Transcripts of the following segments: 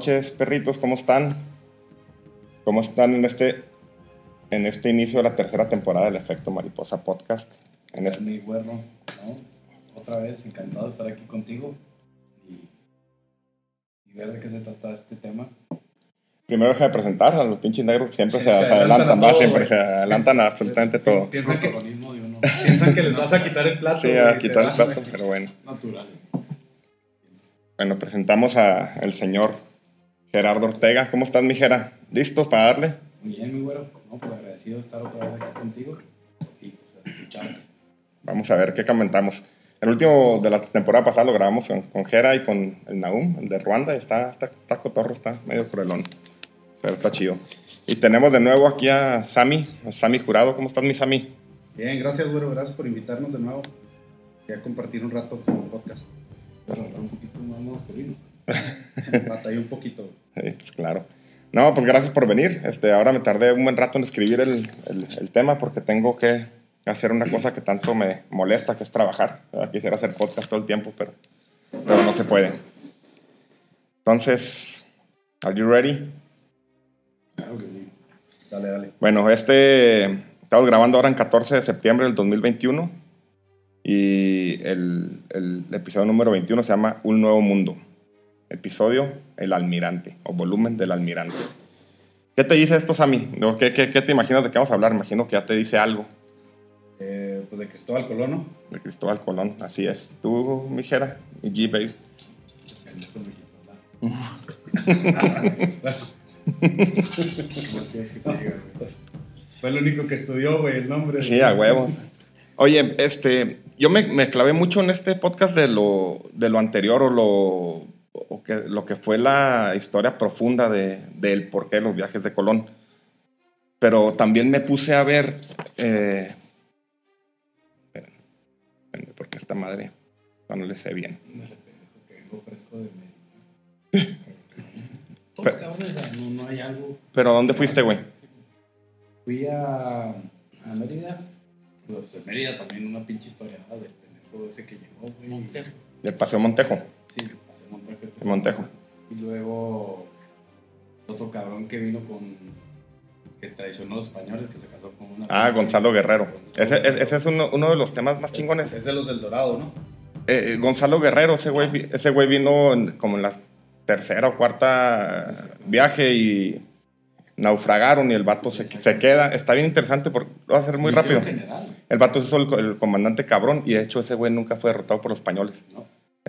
Noches, perritos, ¿cómo están? ¿Cómo están en este, en este inicio de la tercera temporada del Efecto Mariposa Podcast? En este... Mi güero, ¿no? Otra vez, encantado de estar aquí contigo y, y, ver de qué se trata este tema. Primero deja de presentar a los pinches negros que siempre se, adelantan, más, siempre se adelantan a absolutamente todo. Piensan que, piensan que les vas a quitar el plato. Sí, a quitar el plato, pero bueno. Naturales. Bueno, presentamos al señor Gerardo Ortega. ¿Cómo estás, mi Gera? ¿Listos para darle? Muy bien, mi güero. No, pues agradecido de estar otra vez aquí contigo y pues, escucharte. Vamos a ver qué comentamos. El último de la temporada pasada lo grabamos con, Gera y con el Naum, el de Ruanda. Está, está, está cotorro, está medio cruelón. Pero está chido. Y tenemos de nuevo aquí a Sami, a Sami Jurado. ¿Cómo estás, mi Sami? Bien, gracias, güero. Gracias por invitarnos de nuevo. a compartir un rato con el podcast un poquito más masculinos. Batallé un poquito. Sí, pues claro. No, pues gracias por venir. Este, ahora me tardé un buen rato en escribir el, el, tema porque tengo que hacer una cosa que tanto me molesta, que es trabajar. Quisiera hacer podcast todo el tiempo, pero, pero no se puede. Entonces, ¿are you ready? Claro que sí. Dale, dale. Bueno, este, estamos grabando ahora en 14 de septiembre del 2021 y el, el, episodio número 21 se llama Un Nuevo Mundo. Episodio El Almirante, o volumen del Almirante. ¿Qué te dice esto, Sammy? ¿Qué, qué, qué te imaginas de qué vamos a hablar? Imagino que ya te dice algo. Eh, pues de Cristóbal Colón, ¿no? De Cristóbal Colón, así es. Tú, mijera, y G, baby. Fue el único que estudió, güey, el nombre. Sí, a huevo. Oye, este, yo me, clavé mucho en este podcast de lo, de lo anterior o lo, que, lo que fue la historia profunda de, del porqué de los viajes de Colón. Pero también me puse a ver. Eh, porque esta madre no le sé bien. pero, no, hay algo. ¿Pero dónde fuiste, güey? Fui a, a Mérida pues en Mérida también una pinche historia del pendejo ese que llegó, güey. Montejo. ¿Del Paseo Montejo? Sí, el Paseo Montejo. Montejo. Y luego otro cabrón que vino con que traicionó a los españoles, que se casó con una... Ah, Gonzalo Guerrero. ese, ese, es uno, uno, de los temas más chingones. Es de los del Dorado, ¿no? Eh, eh Gonzalo Guerrero, ese güey, ese güey vino como en la tercera o cuarta viaje y naufragaron y el vato se, se queda. Está bien interesante porque lo va a hacer muy rápido. El vato es el, el, comandante cabrón y de hecho ese güey nunca fue derrotado por los españoles.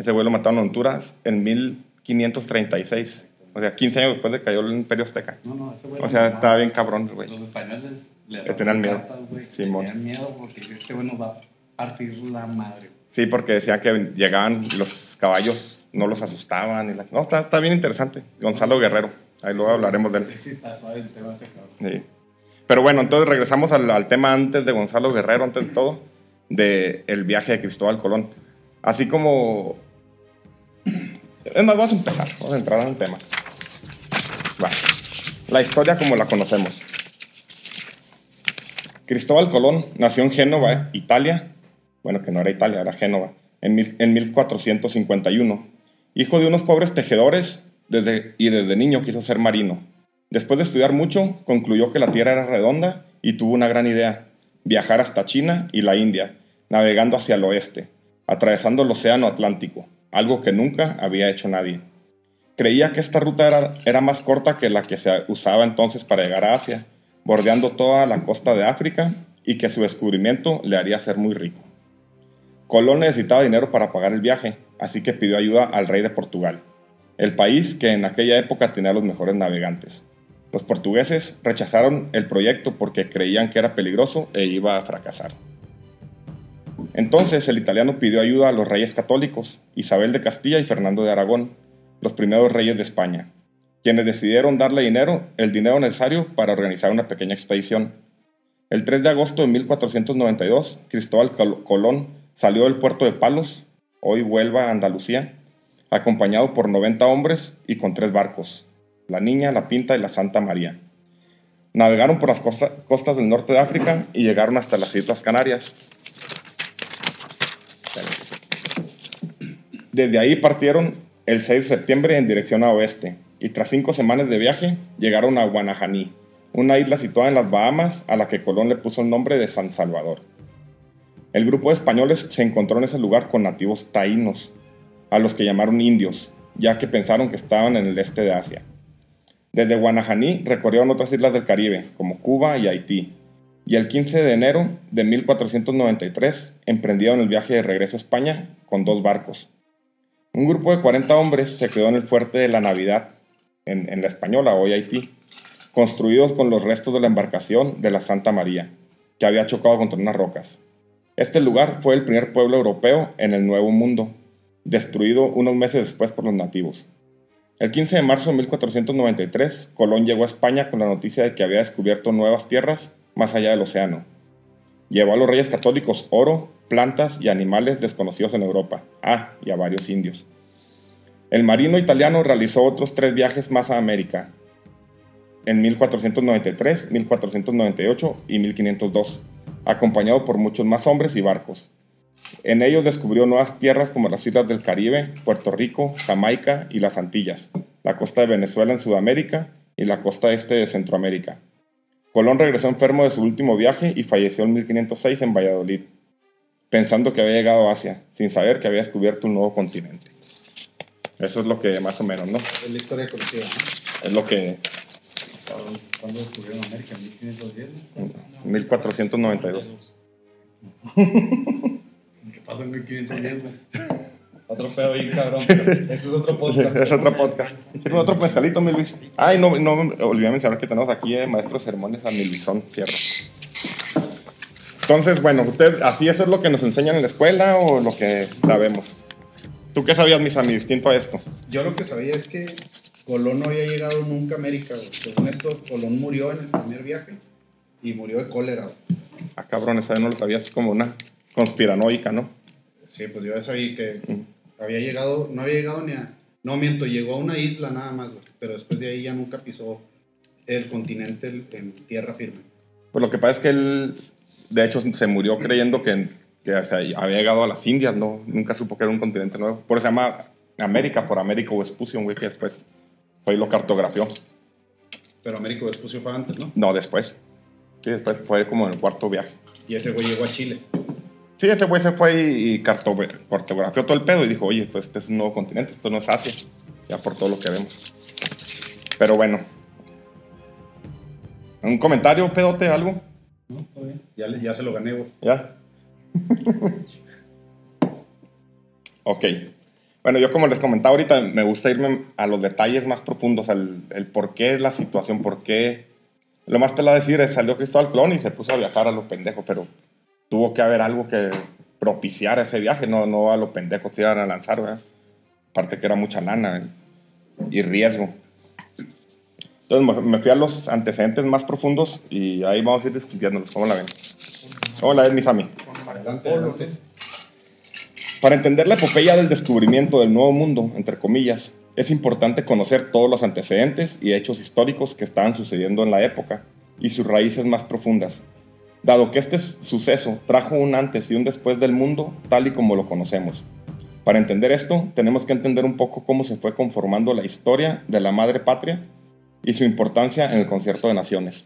Ese güey lo mataron en Honduras en 1536. O sea, 15 años después de que cayó el Imperio Azteca. No, no, ese güey. O sea, estaba bien cabrón, güey. Los españoles le, tenían miedo. Sí, le tenían miedo porque este güey nos va a partir la madre. Sí, porque decían que llegaban los caballos no los asustaban. Y la... No, está, está bien interesante. Gonzalo Guerrero. Ahí luego hablaremos de él. Sí, sí, está suave el tema ese cabrón. Sí. Pero bueno, entonces regresamos al, tema antes de Gonzalo Guerrero, antes de todo, de el viaje de Cristóbal Colón. Así como... Es más, vamos a empezar, vamos a entrar en tema. La historia como la conocemos. Cristóbal Colón nació en Génova, Italia. Bueno, que no era Italia, era Génova, en, en 1451. Hijo de unos pobres tejedores y desde niño quiso ser marino. Después de estudiar mucho, concluyó que la Tierra era redonda y tuvo una gran idea, viajar hasta China y la India, navegando hacia el oeste, atravesando el Océano Atlántico, algo que nunca había hecho nadie. Creía que esta ruta era, más corta que la que se usaba entonces para llegar a Asia, bordeando toda la costa de África y que su descubrimiento le haría ser muy rico. Colón necesitaba dinero para pagar el viaje, así que pidió ayuda al rey de Portugal, el país que en aquella época tenía los mejores navegantes. Los portugueses rechazaron el proyecto porque creían que era peligroso e iba a fracasar. Entonces el italiano pidió ayuda a los reyes católicos, Isabel de Castilla y Fernando de Aragón, los primeros reyes de España, quienes decidieron darle dinero, el dinero necesario para organizar una pequeña expedición. El 3 de agosto de 1492, Cristóbal Colón salió del puerto de Palos, hoy Huelva, Andalucía, acompañado por 90 hombres y con tres barcos, la Niña, la Pinta y la Santa María. Navegaron por las costas del norte de África y llegaron hasta las Islas Canarias. Desde ahí partieron el 6 de septiembre en dirección a oeste y tras cinco semanas de viaje llegaron a Guanajaní, una isla situada en las Bahamas a la que Colón le puso el nombre de San Salvador. El grupo de españoles se encontró en ese lugar con nativos taínos, a los que llamaron indios, ya que pensaron que estaban en el este de Asia. Desde Guanajaní recorrieron otras islas del Caribe, como Cuba y Haití, y el 15 de enero de 1493 emprendieron el viaje de regreso a España con dos barcos. Un grupo de 40 hombres se quedó en el fuerte de la Navidad, en, la Española, hoy Haití, construidos con los restos de la embarcación de la Santa María, que había chocado contra unas rocas. Este lugar fue el primer pueblo europeo en el Nuevo Mundo, destruido unos meses después por los nativos. El 15 de marzo de 1493, Colón llegó a España con la noticia de que había descubierto nuevas tierras más allá del océano. Llevó a los reyes católicos oro, plantas y animales desconocidos en Europa, ah, y a varios indios. El marino italiano realizó otros tres viajes más a América, en 1493, 1498 y 1502, acompañado por muchos más hombres y barcos. En ellos descubrió nuevas tierras como las islas del Caribe, Puerto Rico, Jamaica y las Antillas, la costa de Venezuela en Sudamérica y la costa este de Centroamérica. Colón regresó enfermo de su último viaje y falleció en 1506 en Valladolid, pensando que había llegado a Asia, sin saber que había descubierto un nuevo continente. Eso es lo que más o menos, ¿no? Es la historia conocida, ¿no? Es lo que... ¿Cuándo descubrieron América? ¿1510? 1492. ¿Qué pasa en 1510, güey? Otro pedo ahí, cabrón. Ese es otro podcast. es otro podcast. ¿Tienes otro mezcalito, mi Luis? Ay, no, no olvidé mencionar que tenemos aquí eh, maestro sermones a mi Luisón Fierro. Entonces, bueno, ¿usted así eso es lo que nos enseñan en la escuela o lo que sabemos? ¿Tú qué sabías, mis amigos, distinto a esto? Yo lo que sabía es que Colón no había llegado nunca a América. Güey. Según esto, Colón murió en el primer viaje y murió de cólera. Güey. Ah, cabrón, esa no lo sabía, es como una conspiranoica, ¿no? Sí, pues yo sabía que había llegado, no había llegado ni a... No, miento, llegó a una isla nada más, pero después de ahí ya nunca pisó el continente en tierra firme. Pues lo que pasa es que él, de hecho, se murió creyendo que, que o sea, había llegado a las Indias, ¿no? Nunca supo que era un continente nuevo. Por eso se llama América, por Américo Vespucio, güey, que después fue y lo cartografió. Pero Américo Vespucio fue antes, ¿no? No, después. Sí, después fue como en el cuarto viaje. Y ese güey llegó a Chile. Sí, ese güey se fue y cartografió todo el pedo y dijo, oye, pues este es un nuevo continente, esto no es Asia, ya por todo lo que vemos. Pero bueno. ¿Un comentario, pedote, algo? No, todo bien. Ya, le- ya se lo gané, güey. ¿Ya? ok. Bueno, yo como les comentaba ahorita, me gusta irme a los detalles más profundos, al el por qué la situación, por qué... Lo más pelado decir es, salió Cristóbal Colón y se puso a viajar a lo pendejo, pero tuvo que haber algo que propiciara ese viaje, no, no a lo pendejo se iban a lanzar, ¿verdad? Aparte que era mucha lana y riesgo. Entonces me- fui a los antecedentes más profundos y ahí vamos a ir discutiéndolos. ¿Cómo la ven? ¿Cómo la ven, mis amigos? Adelante, adelante. Para entender la epopeya del descubrimiento del Nuevo Mundo, entre comillas, es importante conocer todos los antecedentes y hechos históricos que estaban sucediendo en la época y sus raíces más profundas, dado que este suceso trajo un antes y un después del mundo tal y como lo conocemos. Para entender esto, tenemos que entender un poco cómo se fue conformando la historia de la madre patria y su importancia en el concierto de naciones.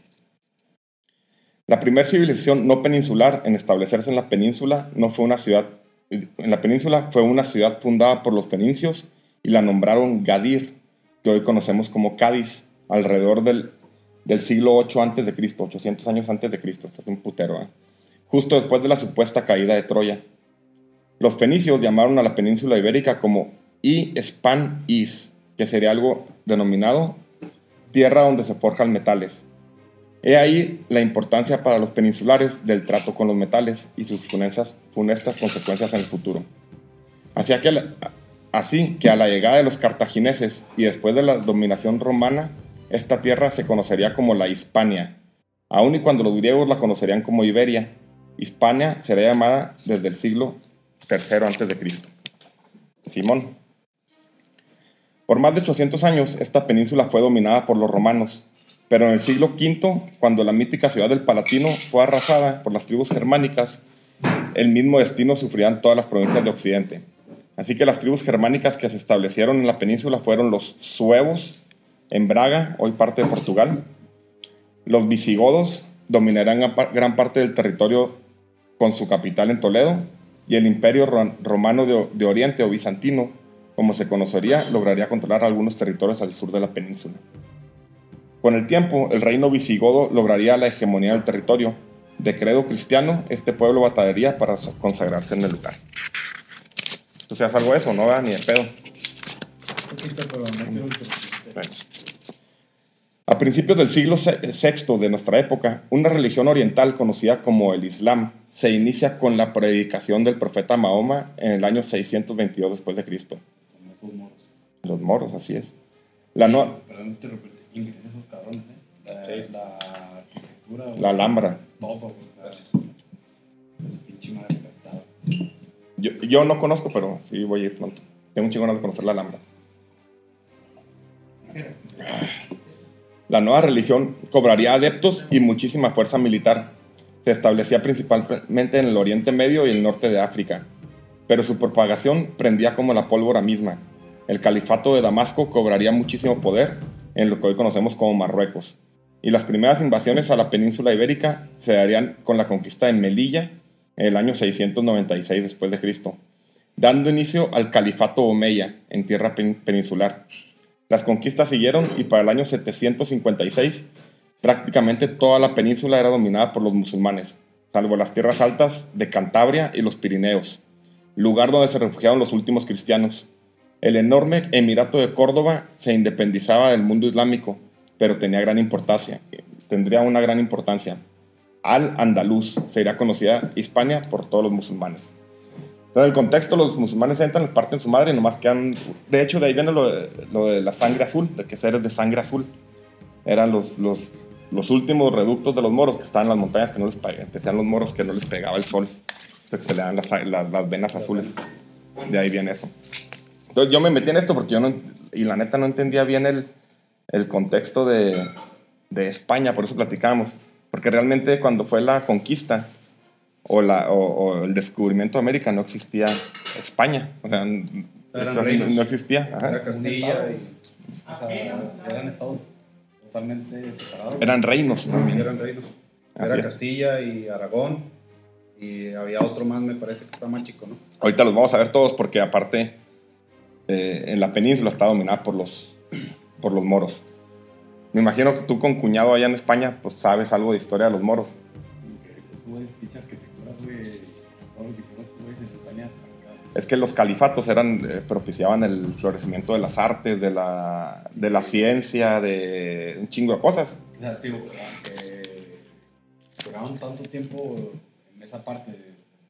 La primera civilización no peninsular en establecerse en la península no fue una ciudad en la península fue una ciudad fundada por los fenicios y la nombraron Gadir, que hoy conocemos como Cádiz, alrededor del, del siglo 8 antes de Cristo, 800 años antes de Cristo, es un putero, ¿eh? justo después de la supuesta caída de Troya. Los fenicios llamaron a la península ibérica como I-Span Is, que sería algo denominado tierra donde se forjan metales. He ahí la importancia para los peninsulares del trato con los metales y sus funestas, consecuencias en el futuro. Así que, así que a la llegada de los cartagineses y después de la dominación romana, esta tierra se conocería como la Hispania, aun y cuando los griegos la conocerían como Iberia. Hispania sería llamada desde el siglo III a.C. Simón. Por más de 800 años, esta península fue dominada por los romanos, pero en el siglo V, cuando la mítica ciudad del Palatino fue arrasada por las tribus germánicas, el mismo destino sufrían todas las provincias de Occidente. Así que las tribus germánicas que se establecieron en la península fueron los suevos, en Braga, hoy parte de Portugal. Los visigodos dominarán gran parte del territorio con su capital en Toledo, y el imperio romano de, Oriente o bizantino, como se conocería, lograría controlar algunos territorios al sur de la península. Con el tiempo, el reino visigodo lograría la hegemonía del territorio. De credo cristiano, este pueblo batallaría para consagrarse en el lugar. ¿Tú seas algo de eso, no? Ni de pedo. A principios del siglo VI de nuestra época, una religión oriental conocida como el Islam se inicia con la predicación del profeta Mahoma en el año 622 después de Cristo. Los moros. Los moros, así es. La no, Perdón, te repito, increíble esos cabrones, ¿eh? La, Sí. la arquitectura. la Alhambra. Todo. Gracias. Es pinche madre. Yo, yo no conozco, pero sí voy a ir pronto. Tengo un chingón de conocer la Alhambra. La nueva religión cobraría adeptos y muchísima fuerza militar. Se establecía principalmente en el Oriente Medio y el norte de África, pero su propagación prendía como la pólvora misma. El califato de Damasco cobraría muchísimo poder en lo que hoy conocemos como Marruecos, y las primeras invasiones a la península ibérica se darían con la conquista de Melilla en el año 696 después de Cristo, dando inicio al califato omeya en tierra pen- peninsular. Las conquistas siguieron y para el año 756 prácticamente toda la península era dominada por los musulmanes, salvo las tierras altas de Cantabria y los Pirineos, lugar donde se refugiaron los últimos cristianos. El enorme Emirato de Córdoba se independizaba del mundo islámico, pero tenía gran importancia, tendría una gran importancia. Al-Andalus sería conocida Hispania por todos los musulmanes. Entonces, el contexto, los musulmanes entran, les parten su madre y nomás quedan... De hecho, de ahí viene lo de, la sangre azul, de que seres de sangre azul. Eran los, últimos reductos de los moros que estaban en las montañas que no les. Decían los moros que no les pegaba el sol, que se le dan las, las venas azules. De ahí viene eso. Entonces yo me metí en esto porque yo no, y la neta no entendía bien el, el contexto de, de España, por eso platicábamos. Porque realmente cuando fue la conquista o, la, o, o el descubrimiento de América no existía España. O sea, no, reinos. no existía. ajá. Era Castilla y O sea, eran estados totalmente separados. Eran reinos. ¿no? eran reinos. Era. Castilla y Aragón. Y había otro más, me parece que está más chico, ¿no? Ahorita los vamos a ver todos porque aparte eh, en la península está dominada por los, por los moros. Me imagino que tú con cuñado allá en España pues sabes algo de historia de los moros. Es que los califatos eran, eh, propiciaban el florecimiento de las artes, de la, de la ciencia, de un chingo de cosas. O sea, digo, aunque duraron tanto tiempo en esa parte,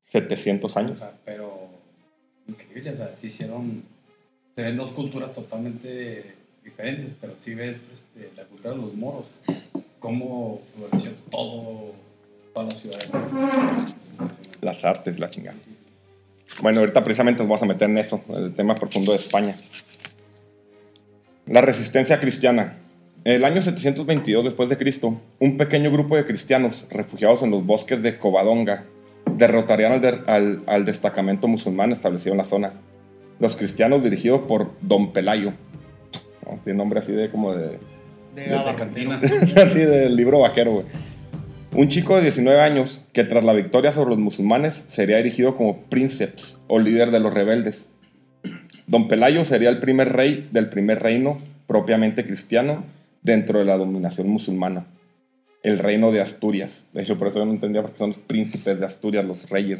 700 o años. sea, pero increíble, o sea, sí hicieron, se ven dos culturas totalmente diferentes, pero sí ves este, la cultura de los moros, cómo floreció todo, todas las ciudades. Las artes, la chingada. Bueno, ahorita precisamente nos vamos a meter en eso, el tema profundo de España. La resistencia cristiana. En el año 722 después de Cristo, un pequeño grupo de cristianos refugiados en los bosques de Covadonga derrotarían al, al- al destacamento musulmán establecido en la zona. Los cristianos dirigidos por Don Pelayo. ¿no? Tiene nombre así de como de, De, de cantina. así del libro vaquero, güey. Un chico de 19 años que tras la victoria sobre los musulmanes sería erigido como princeps o líder de los rebeldes. Don Pelayo sería el primer rey del primer reino propiamente cristiano dentro de la dominación musulmana. El reino de Asturias. De hecho, por eso yo no entendía porque son los príncipes de Asturias, los reyes.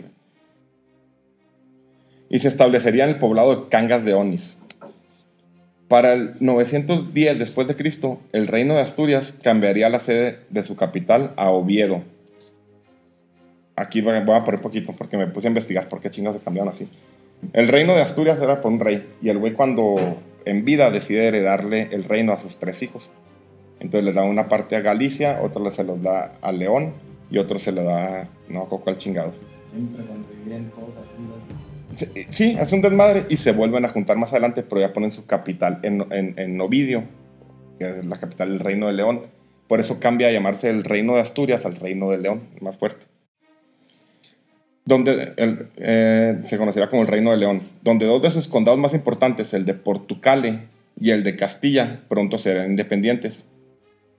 Y se establecería en el poblado de Cangas de Onis. Para el 910 después de Cristo, el reino de Asturias cambiaría la sede de su capital a Oviedo. Aquí voy a poner poquito porque me puse a investigar por qué chingados se cambiaron así. El reino de Asturias era por un rey y el güey cuando en vida decide heredarle el reino a sus tres hijos. Entonces les da una parte a Galicia, otro se los da a León y otro se lo da, no, a cuál chingados. Siempre cuando vivían todos así. Sí, es un desmadre y se vuelven a juntar más adelante, pero ya ponen su capital en, en, en Ovidio, que es la capital del Reino de León. Por eso cambia a llamarse el Reino de Asturias al Reino de León, más fuerte. Donde el- eh, se conocerá como el Reino de León, donde dos de sus condados más importantes, el de Portucale y el de Castilla, pronto serán independientes.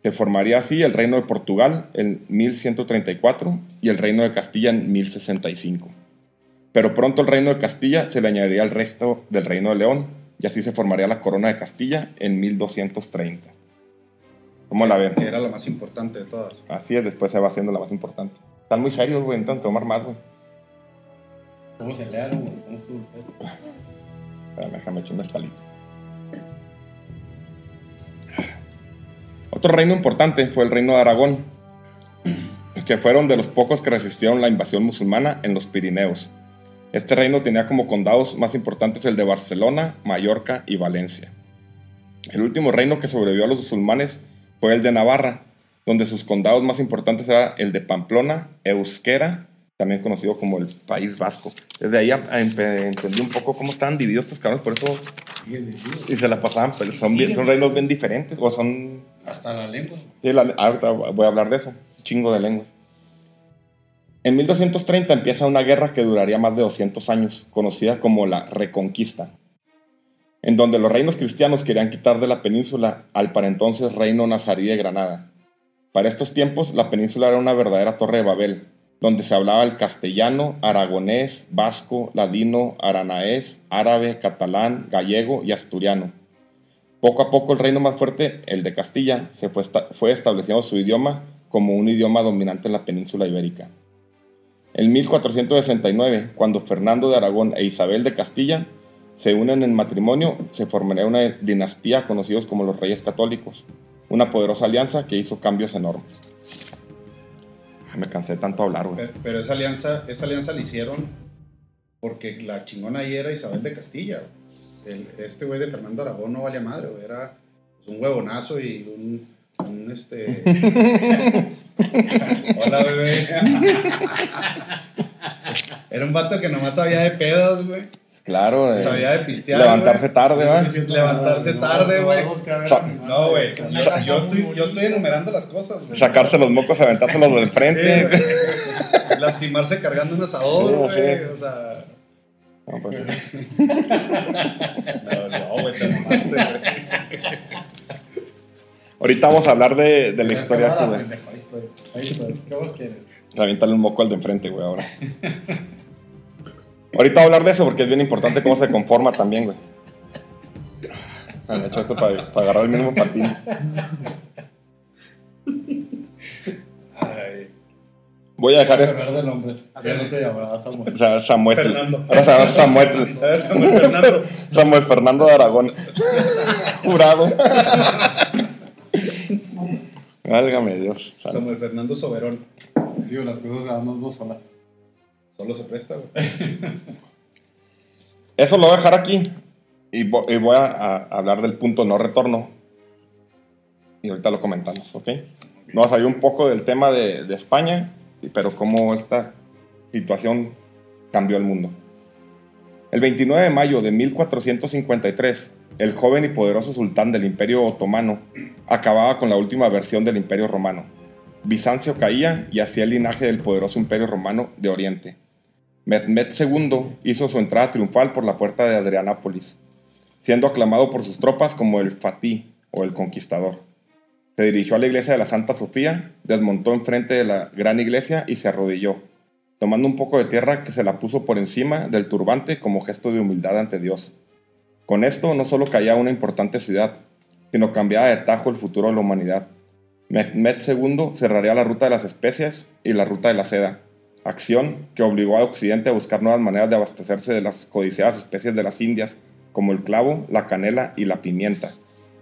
Se formaría así el Reino de Portugal en 1134 y el Reino de Castilla en 1065 pero pronto el reino de Castilla se le añadiría al resto del reino de León, y así se formaría la corona de Castilla en 1230. ¿Cómo la ven? Que era la más importante de todas. Así es, después se va haciendo la más importante. Están muy serios, güey, intentan tomar más, güey. ¿Cómo se learon, güey? ¿Cómo estuvo el déjame echar un escalito. Otro reino importante fue el reino de Aragón, que fueron de los pocos que resistieron la invasión musulmana en los Pirineos. Este reino tenía como condados más importantes el de Barcelona, Mallorca y Valencia. El último reino que sobrevivió a los musulmanes fue el de Navarra, donde sus condados más importantes eran el de Pamplona, Euskera, también conocido como el País Vasco. Desde ahí a- empe- entendí un poco cómo estaban divididos estos cabrones, por eso y se la pasaban, pero son, bien- son reinos bien diferentes, o son... Hasta la lengua. la- ahorita voy a hablar de eso, chingo de lenguas. En 1230 empieza una guerra que duraría más de 200 años, conocida como la Reconquista, en donde los reinos cristianos querían quitar de la península al para entonces reino nazarí de Granada. Para estos tiempos, la península era una verdadera torre de Babel, donde se hablaba el castellano, aragonés, vasco, ladino, aranaés, árabe, catalán, gallego y asturiano. Poco a poco el reino más fuerte, el de Castilla, se fue, esta- fue estableciendo su idioma como un idioma dominante en la península ibérica. En 1469, cuando Fernando de Aragón e Isabel de Castilla se unen en matrimonio, se formaría una dinastía conocidos como los Reyes Católicos, una poderosa alianza que hizo cambios enormes. Me cansé de tanto hablar, güey. Pero, esa alianza, esa alianza la hicieron porque la chingona ahí era Isabel de Castilla. este güey de Fernando Aragón no valía madre. Era un huevonazo y un, un, este. Hola, bebé. Era un vato que nomás sabía de pedos, güey. Claro, de Sabía de pistear. levantarse güey. tarde, ¿va? Levantarse tarde, güey. No, güey. Yo, yo estoy, yo estoy enumerando las cosas, güey. Sacarse los mocos, aventárselos del frente. Sí, güey. Lastimarse cargando un asador, güey. sí. O sea. No, pues, No, no, güey, te mamaste, güey. Ahorita vamos a hablar de, de la historia esta, güey. Ahí estoy. Ahí estoy. ¿Qué vos quieres? Revientarle un moco al de enfrente, güey, ahora. Ahorita voy a hablar de eso porque es bien importante cómo se conforma también, güey. Ah, Me he hecho esto para, para agarrar el mismo patín. Ay, Voy a dejar. Hablar de nombres. Samuel. O sea, Samuel. Fernando. Ahora se llama Samuel. Fernando. Samuel Fernando de Aragón. Jurado. Válgame Dios. Samuel Fernando Soberón. Digo, las cosas se dan dos solas. Solo se presta, güey. Eso lo voy a dejar aquí. Y vo- y voy a, a hablar del punto no retorno. Y ahorita lo comentamos, ¿ok? Vamos a salir un poco del tema de, de España, pero cómo esta situación cambió el mundo. El 29 de mayo de 1453, el joven y poderoso sultán del Imperio Otomano acababa con la última versión del Imperio Romano. Bizancio caía y hacía el linaje del poderoso Imperio Romano de Oriente. Mehmed II hizo su entrada triunfal por la puerta de Adrianápolis, siendo aclamado por sus tropas como el Fatih o el Conquistador. Se dirigió a la iglesia de la Santa Sofía, desmontó enfrente de la gran iglesia y se arrodilló, tomando un poco de tierra que se la puso por encima del turbante como gesto de humildad ante Dios. Con esto no solo caía una importante ciudad, sino cambiaba de tajo el futuro de la humanidad. Mehmed II cerraría la ruta de las especias y la ruta de la seda, acción que obligó a Occidente a buscar nuevas maneras de abastecerse de las codiciadas especies de las Indias, como el clavo, la canela y la pimienta,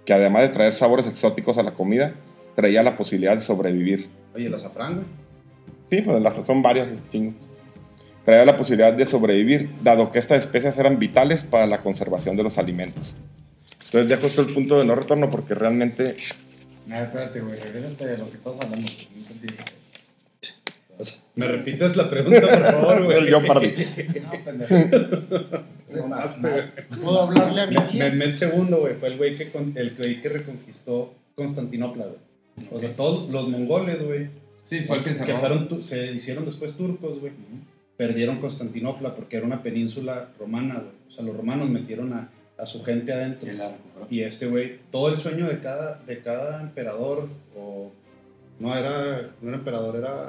que además de traer sabores exóticos a la comida, traía la posibilidad de sobrevivir. Oye, el azafrán. Sí, pues las son varias. Traía la posibilidad de sobrevivir, dado que estas especies eran vitales para la conservación de los alimentos. Entonces dejo esto el punto de no retorno porque realmente ver, espérate, güey, regrésate de lo que estás hablando. no. ¿Me repites la pregunta, por favor, güey? el Jeopardy. No, pendejo. Te mamaste, güey. ¿Puedo hablarle a mi Me-? Mehmed II, güey, fue el güey que, con- el güey que reconquistó Constantinopla, güey. O sea, todos los mongoles, güey, Sí, fue el que que fueron se hicieron después turcos, güey, perdieron Constantinopla porque era una península romana, güey. O sea, los romanos metieron a, a su gente adentro. Y la recuperó. Y este güey, todo el sueño de cada, de cada emperador, o no era, no era emperador, era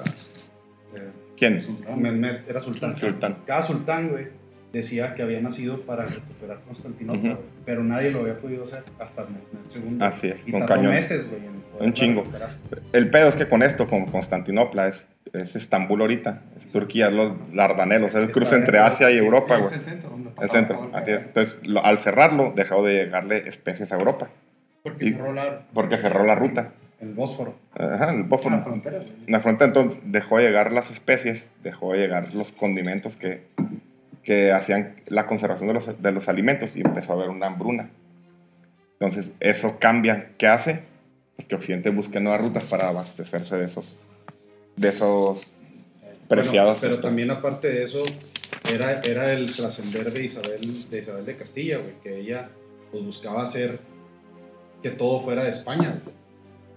eh, ¿Quién? Sultán. Mehmed, era sultán. Sultán. Cada sultán, güey, decía que había nacido para recuperar Constantinopla, Ujú. güey. Pero nadie lo había podido hacer hasta Mehmed II. Así es, Y con tardó cañón. meses, güey, Un chingo. recuperar. El pedo es que con esto, con Constantinopla, es, es Estambul ahorita, es Turquía, es los Dardanelos, es el cruce entre. Asia y Europa, Es güey. el centro, donde El centro, así es. Entonces, lo- al cerrarlo, dejó de llegarle especies a Europa, Porque Y- cerró la... porque cerró la ruta. El Bósforo. Ajá, el Bósforo. la frontera, la frontera entonces dejó de llegar las especies, dejó de llegar los condimentos que, que hacían la conservación de los, de los alimentos y empezó a haber una hambruna. Entonces eso cambia. ¿Qué hace? Pues que Occidente busque nuevas rutas para abastecerse de esos, de esos preciados. Bueno, pero también aparte de eso, era, era el trascender de Isabel, de Isabel de Castilla, güey, que ella pues, buscaba hacer que todo fuera de España, güey.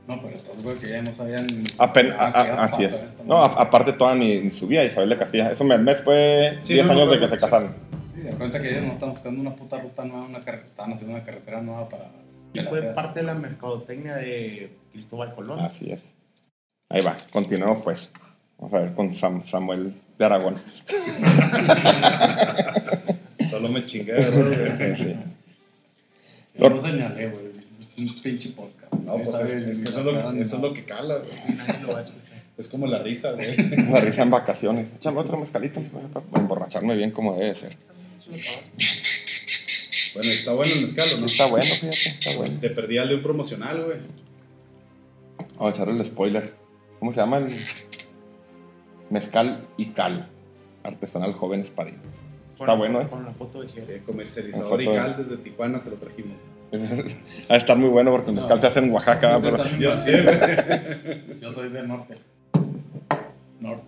No, pero güey que ya no sabían. Apen- a- a- así es. esta No, a- aparte toda ni, ni subía Isabel de Castilla. Eso Mehmet fue Sí, 10 no, no, años de que se sí. casaron. Sí, de cuenta que ellos no están buscando una puta ruta nueva, una carretera, estaban haciendo una carretera nueva para. Y fue parte de la mercadotecnia de Cristóbal Colón. Así es. Ahí va, continuemos pues. Vamos a ver con Sam- Samuel de Aragón. Solo me chingué, ¿verdad, güey? Sí. Yo no señalé, güey. Es un pinche podcast. No, pues sabe es, ni es que la eso es, lo que, eso es lo que cala, güey. Nadie lo va a escuchar. Es como la risa, güey. Una risa en vacaciones. Échame otro mezcalito para emborracharme bien como debe ser. Bueno, está bueno el mezcal, ¿o ¿no? Está bueno, fíjate, está bueno. Te perdí al de un promocional, güey. Vamos a echar el spoiler. ¿Cómo se llama el mezcal y cal? Artesanal joven espadín. Está Con- bueno, ¿eh? Con la foto de. Sí, comercializador y de- cal desde Tijuana te lo trajimos. Va a estar muy bueno porque el mezcal se hace en Oaxaca, pero Yo güey. Yo soy del norte. Norte.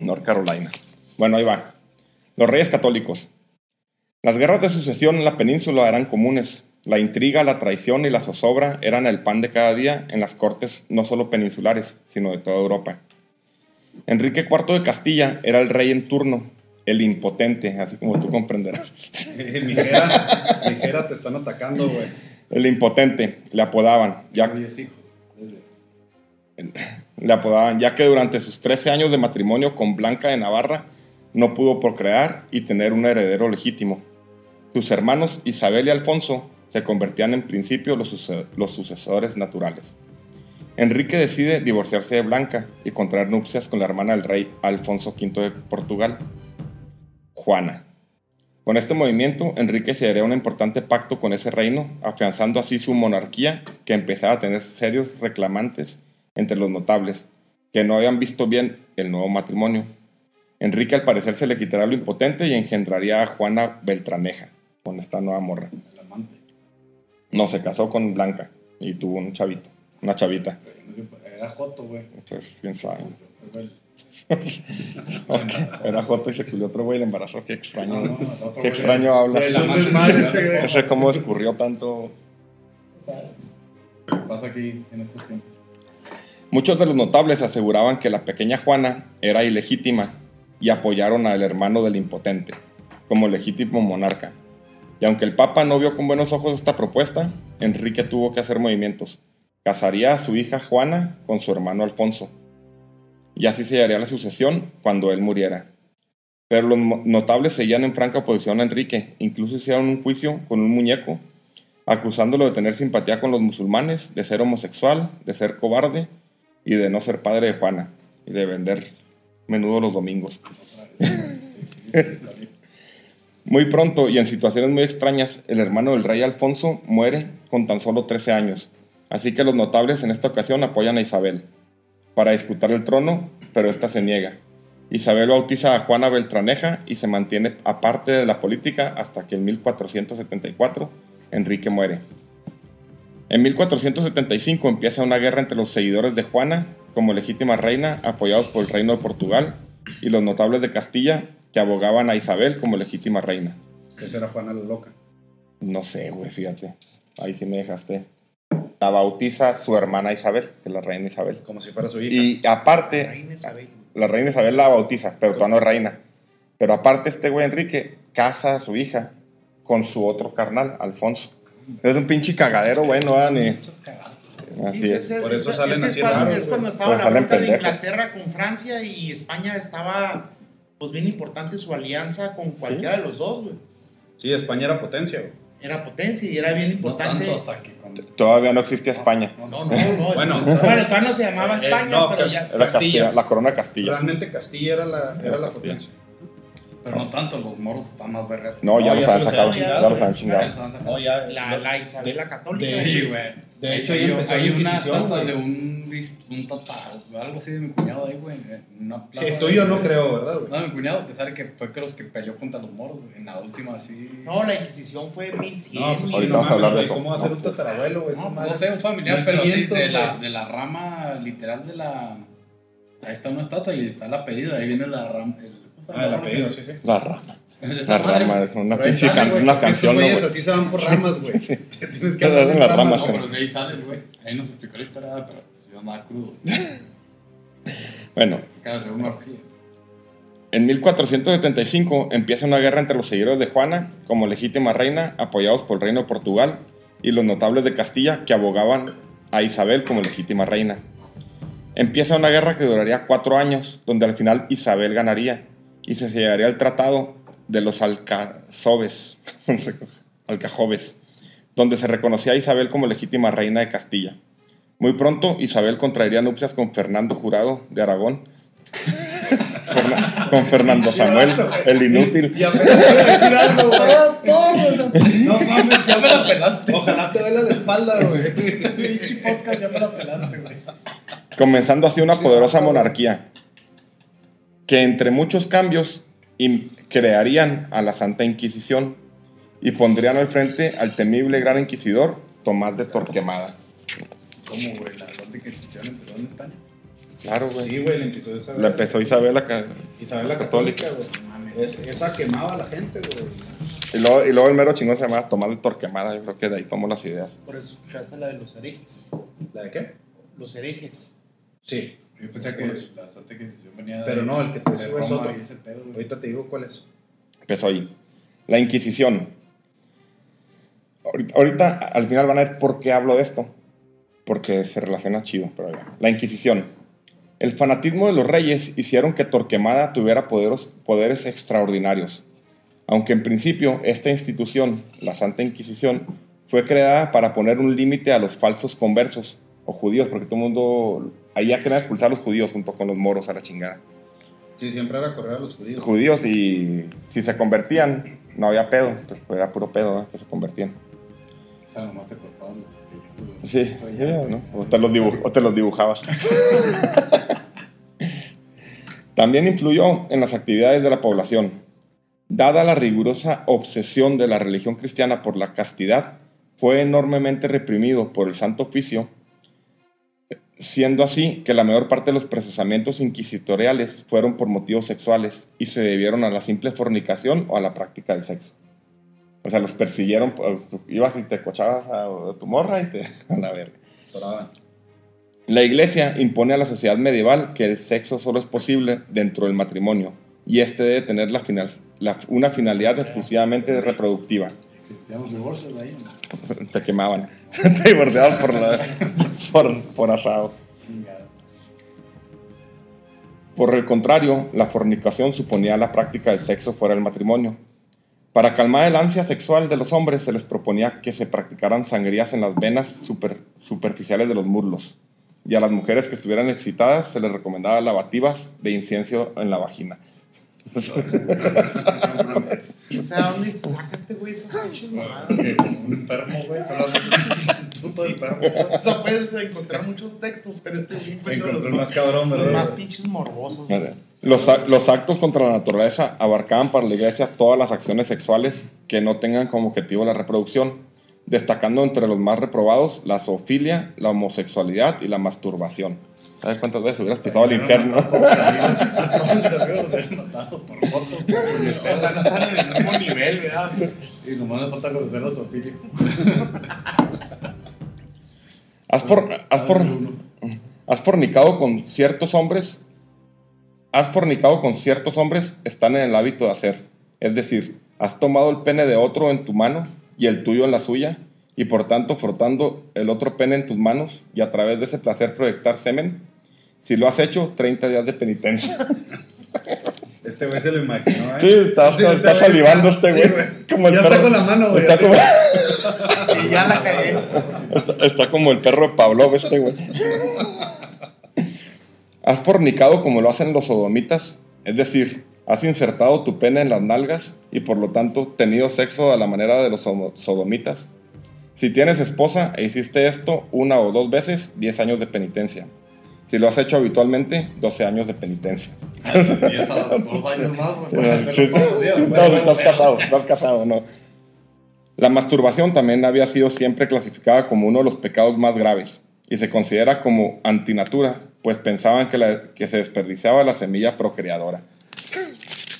North Carolina. Bueno, ahí va. Los reyes católicos. Las guerras de sucesión en la península eran comunes. La intriga, la traición y la zozobra eran el pan de cada día en las cortes no solo peninsulares, sino de toda Europa. Enrique IV de Castilla era el rey en turno, el impotente, así como tú comprenderás. Mijera, Mijera, te están atacando, güey. El impotente, le apodaban, ya, le apodaban, ya que durante sus 13 años de matrimonio con Blanca de Navarra no pudo procrear y tener un heredero legítimo. Sus hermanos Isabel y Alfonso se convertían en principio los, los sucesores naturales. Enrique decide divorciarse de Blanca y contraer nupcias con la hermana del rey Alfonso V de Portugal, Juana. Con este movimiento, Enrique se haría un importante pacto con ese reino, afianzando así su monarquía, que empezaba a tener serios reclamantes entre los notables, que no habían visto bien el nuevo matrimonio. Enrique al parecer se le quitará lo impotente y engendraría a Juana Beltraneja, con esta nueva morra. No, se casó con Blanca y tuvo un chavito, una chavita. Era Joto, güey. Pues quién sabe. Era Joto y se culió otro güey, le embarazó. Qué extraño. No, Qué extraño habla. Este. No sé cómo escurrió tanto. ¿Qué pasa aquí en estos tiempos? Muchos de los notables aseguraban que la pequeña Juana era ilegítima y apoyaron al hermano del impotente como legítimo monarca. Y aunque el Papa no vio con buenos ojos esta propuesta, Enrique tuvo que hacer movimientos. Casaría a su hija Juana con su hermano Alfonso. Y así se haría la sucesión cuando él muriera. Pero los notables seguían en franca oposición a Enrique. Incluso hicieron un juicio con un muñeco acusándolo de tener simpatía con los musulmanes, de ser homosexual, de ser cobarde y de no ser padre de Juana y de vender menudo los domingos. Sí, sí, sí. Muy pronto y en situaciones muy extrañas, el hermano del rey Alfonso muere con tan solo 13 años. Así que los notables en esta ocasión apoyan a Isabel para disputar el trono, pero esta se niega. Isabel bautiza a Juana Beltraneja y se mantiene aparte de la política hasta que en 1474 Enrique muere. En 1475 empieza una guerra entre los seguidores de Juana como legítima reina, apoyados por el reino de Portugal, y los notables de Castilla, que abogaban a Isabel como legítima reina. Esa era Juana la Loca. No sé, güey, fíjate. Ahí sí me dejaste. La bautiza su hermana Isabel, que es la reina Isabel. Como si fuera su hija. Y aparte, Reina Isabel. la reina Isabel la bautiza, pero todavía no es reina. Pero aparte, este güey Enrique casa a su hija con su otro carnal, Alfonso. Es un pinche cagadero, güey, no da ni. Muchas cagadas. Así es. Por eso salen es así es cuando güey. estaba Pues la de. Inglaterra con Francia y España estaba pues bien importante su alianza con cualquiera de los dos, güey. Sí, España era potencia, güey. Era potencia y era bien No importante. tanto hasta que cuando... Todavía no existía España. No, no, no. Bueno. bueno, todavía no se llamaba Eh, España, no, pero ya. Era Castilla, Castilla. la corona de Castilla. Realmente Castilla era la, era Era la potencia. Pero no tanto, los moros están más vergas. No, ya No, los ya han sacado. han chingado, Ya los han chingado. No, ya. La, la Isabela Católica. de- Sí, güey. De hecho, hay, la hay una estatua de un, un tataro, algo así de mi cuñado ahí, güey. en Una plaza Sí, tuyo de- no creo, ¿verdad, güey? No, mi cuñado, que sabe que fue que los que peleó contra los moros, güey. En la última, así. No, la Inquisición fue 1100. No, pues Ahorita no vamos a hablar de eso. ¿Cómo va a ser un tatarabuelo, güey? No, sé, un familiar, pero sí, 1500, de la, de la rama literal de la. Ahí está una estatua y está el apellido, ahí viene la rama. El, ¿cómo se llama Ah, el la apellido, rama? sí, sí. La rama. La rama, es una pinche sale, can- güey. una Es que estos canción, así se van por ramas, güey. Te Tienes que hablar en las ramas. ramas, No, güey. pero de ahí sale, güey. Ahí nos explicó la historia, pero yo andaba crudo. Bueno. En 1475 empieza una guerra entre los seguidores de Juana como legítima reina, apoyados por el reino de Portugal, y los notables de Castilla que abogaban a Isabel como legítima reina. Empieza una guerra que duraría cuatro años, donde al final Isabel ganaría y se llegaría el tratado de los alcazobes, alcajobes, donde se reconocía a Isabel como legítima reina de Castilla. Muy pronto Isabel contraería nupcias con Fernando Jurado de Aragón, con Fernando Samuel, el inútil. Y apenas iba a decir algo, güey. No mames, Ya me la pelaste. Ojalá te duela la espalda, güey. Pinche podcast, ya me la pelaste, güey. comenzando así una poderosa monarquía, que entre muchos cambios crearían a la Santa Inquisición y pondrían al frente al temible gran inquisidor Tomás de Torquemada. ¿Cómo, güey? La Santa Inquisición empezó en España. Claro, güey. Sí, güey, le empezó Isabel. La empezó Isabel acá. Isabel la Católica, güey. Es- esa quemaba a la gente, güey. Y luego, y luego el mero chingón se llamaba Tomás de Torquemada. Yo creo que de ahí tomó las ideas. Por eso escuchaste la de los herejes. ¿La de qué? Los herejes. Sí, Yo pensé que la Santa Inquisición venía de. pero no, el que te sube es otro. pedo. Ahorita te digo cuál es. Empezó ahí. La Inquisición. Ahorita, ahorita, al final van a ver por qué hablo de esto. Porque se relaciona chido, pero ya. La Inquisición. El fanatismo de los reyes hicieron que Torquemada tuviera poderos, poderes extraordinarios. Aunque en principio esta institución, la Santa Inquisición, fue creada para poner un límite a los falsos conversos o judíos, porque todo el mundo ahí ya querían expulsar a los judíos junto con los moros a la chingada Sí, siempre era correr a los judíos. judíos y si se convertían, no había pedo, pues era puro pedo que se convertían. O sea, nomás te cortaban los. Sí, güey. ¿no? o, te los dibuj- o te los dibujabas. También influyó en las actividades de la población. Dada la rigurosa obsesión de la religión cristiana por la castidad, fue enormemente reprimido por el Santo Oficio, siendo así que la mayor parte de los procesamientos inquisitoriales fueron por motivos sexuales y se debieron a la simple fornicación o a la práctica del sexo. O sea, los persiguieron, pues, ibas y te cochabas a, tu morra y te... a la verga. La iglesia impone a la sociedad medieval que el sexo solo es posible dentro del matrimonio y este debe tener la final- la- una finalidad exclusivamente reproductiva. Existían los divorcios ahí. Te quemaban. Te por, por, asado. Por el contrario, la fornicación suponía la práctica del sexo fuera del matrimonio. Para calmar el ansia sexual de los hombres se les proponía que se practicaran sangrías en las venas super- superficiales de los muslos. Y a las mujeres que estuvieran excitadas se les recomendaba lavativas de incienso en la vagina. O sea, ¿dónde saca este güey esas pinches mamadas? Un enfermo, güey. Un puto enfermo. O sea, puedes encontrar muchos textos, pero este güey encuentra los, más cabrón, los ¿verdad? más pinches morbosos. Los, los actos contra la naturaleza abarcaban para la iglesia todas las acciones sexuales que no tengan como objetivo la reproducción, destacando entre los más reprobados la zoofilia, la homosexualidad y la masturbación. ¿Sabes cuántas veces hubieras pisado el infierno? Por. O sea, no están en el mismo nivel, ¿verdad? Y nomás me falta conocer a Sofía. ¿Has, for- has, for- has fornicado con ciertos hombres? Has fornicado con ciertos hombres, están en el hábito de hacer. Es decir, has tomado el pene de otro en tu mano y el tuyo en la suya, y por tanto frotando el otro pene en tus manos y a través de ese placer proyectar semen. Si lo has hecho, 30 días de penitencia. Este güey se lo imaginó, ¿eh? Sí, está, Sí, está- está güey salivando está- este sí, güey. como el Ya está con la mano, güey. Está como, Y ya la cagué. está- está como el perro de Pavlov este güey. ¿Has fornicado como lo hacen los sodomitas? Es decir, has insertado tu pene en las nalgas y por lo tanto tenido sexo a la manera de los sodomitas. Si tienes esposa e hiciste esto una o dos veces, 10 años de penitencia. Si lo has hecho habitualmente, 12 años de penitencia. Años más, Sí. No, estás casado, estás casado, no. La masturbación también había sido siempre clasificada como uno de los pecados más graves y se considera como antinatura, pues pensaban que, la- que se desperdiciaba la semilla procreadora.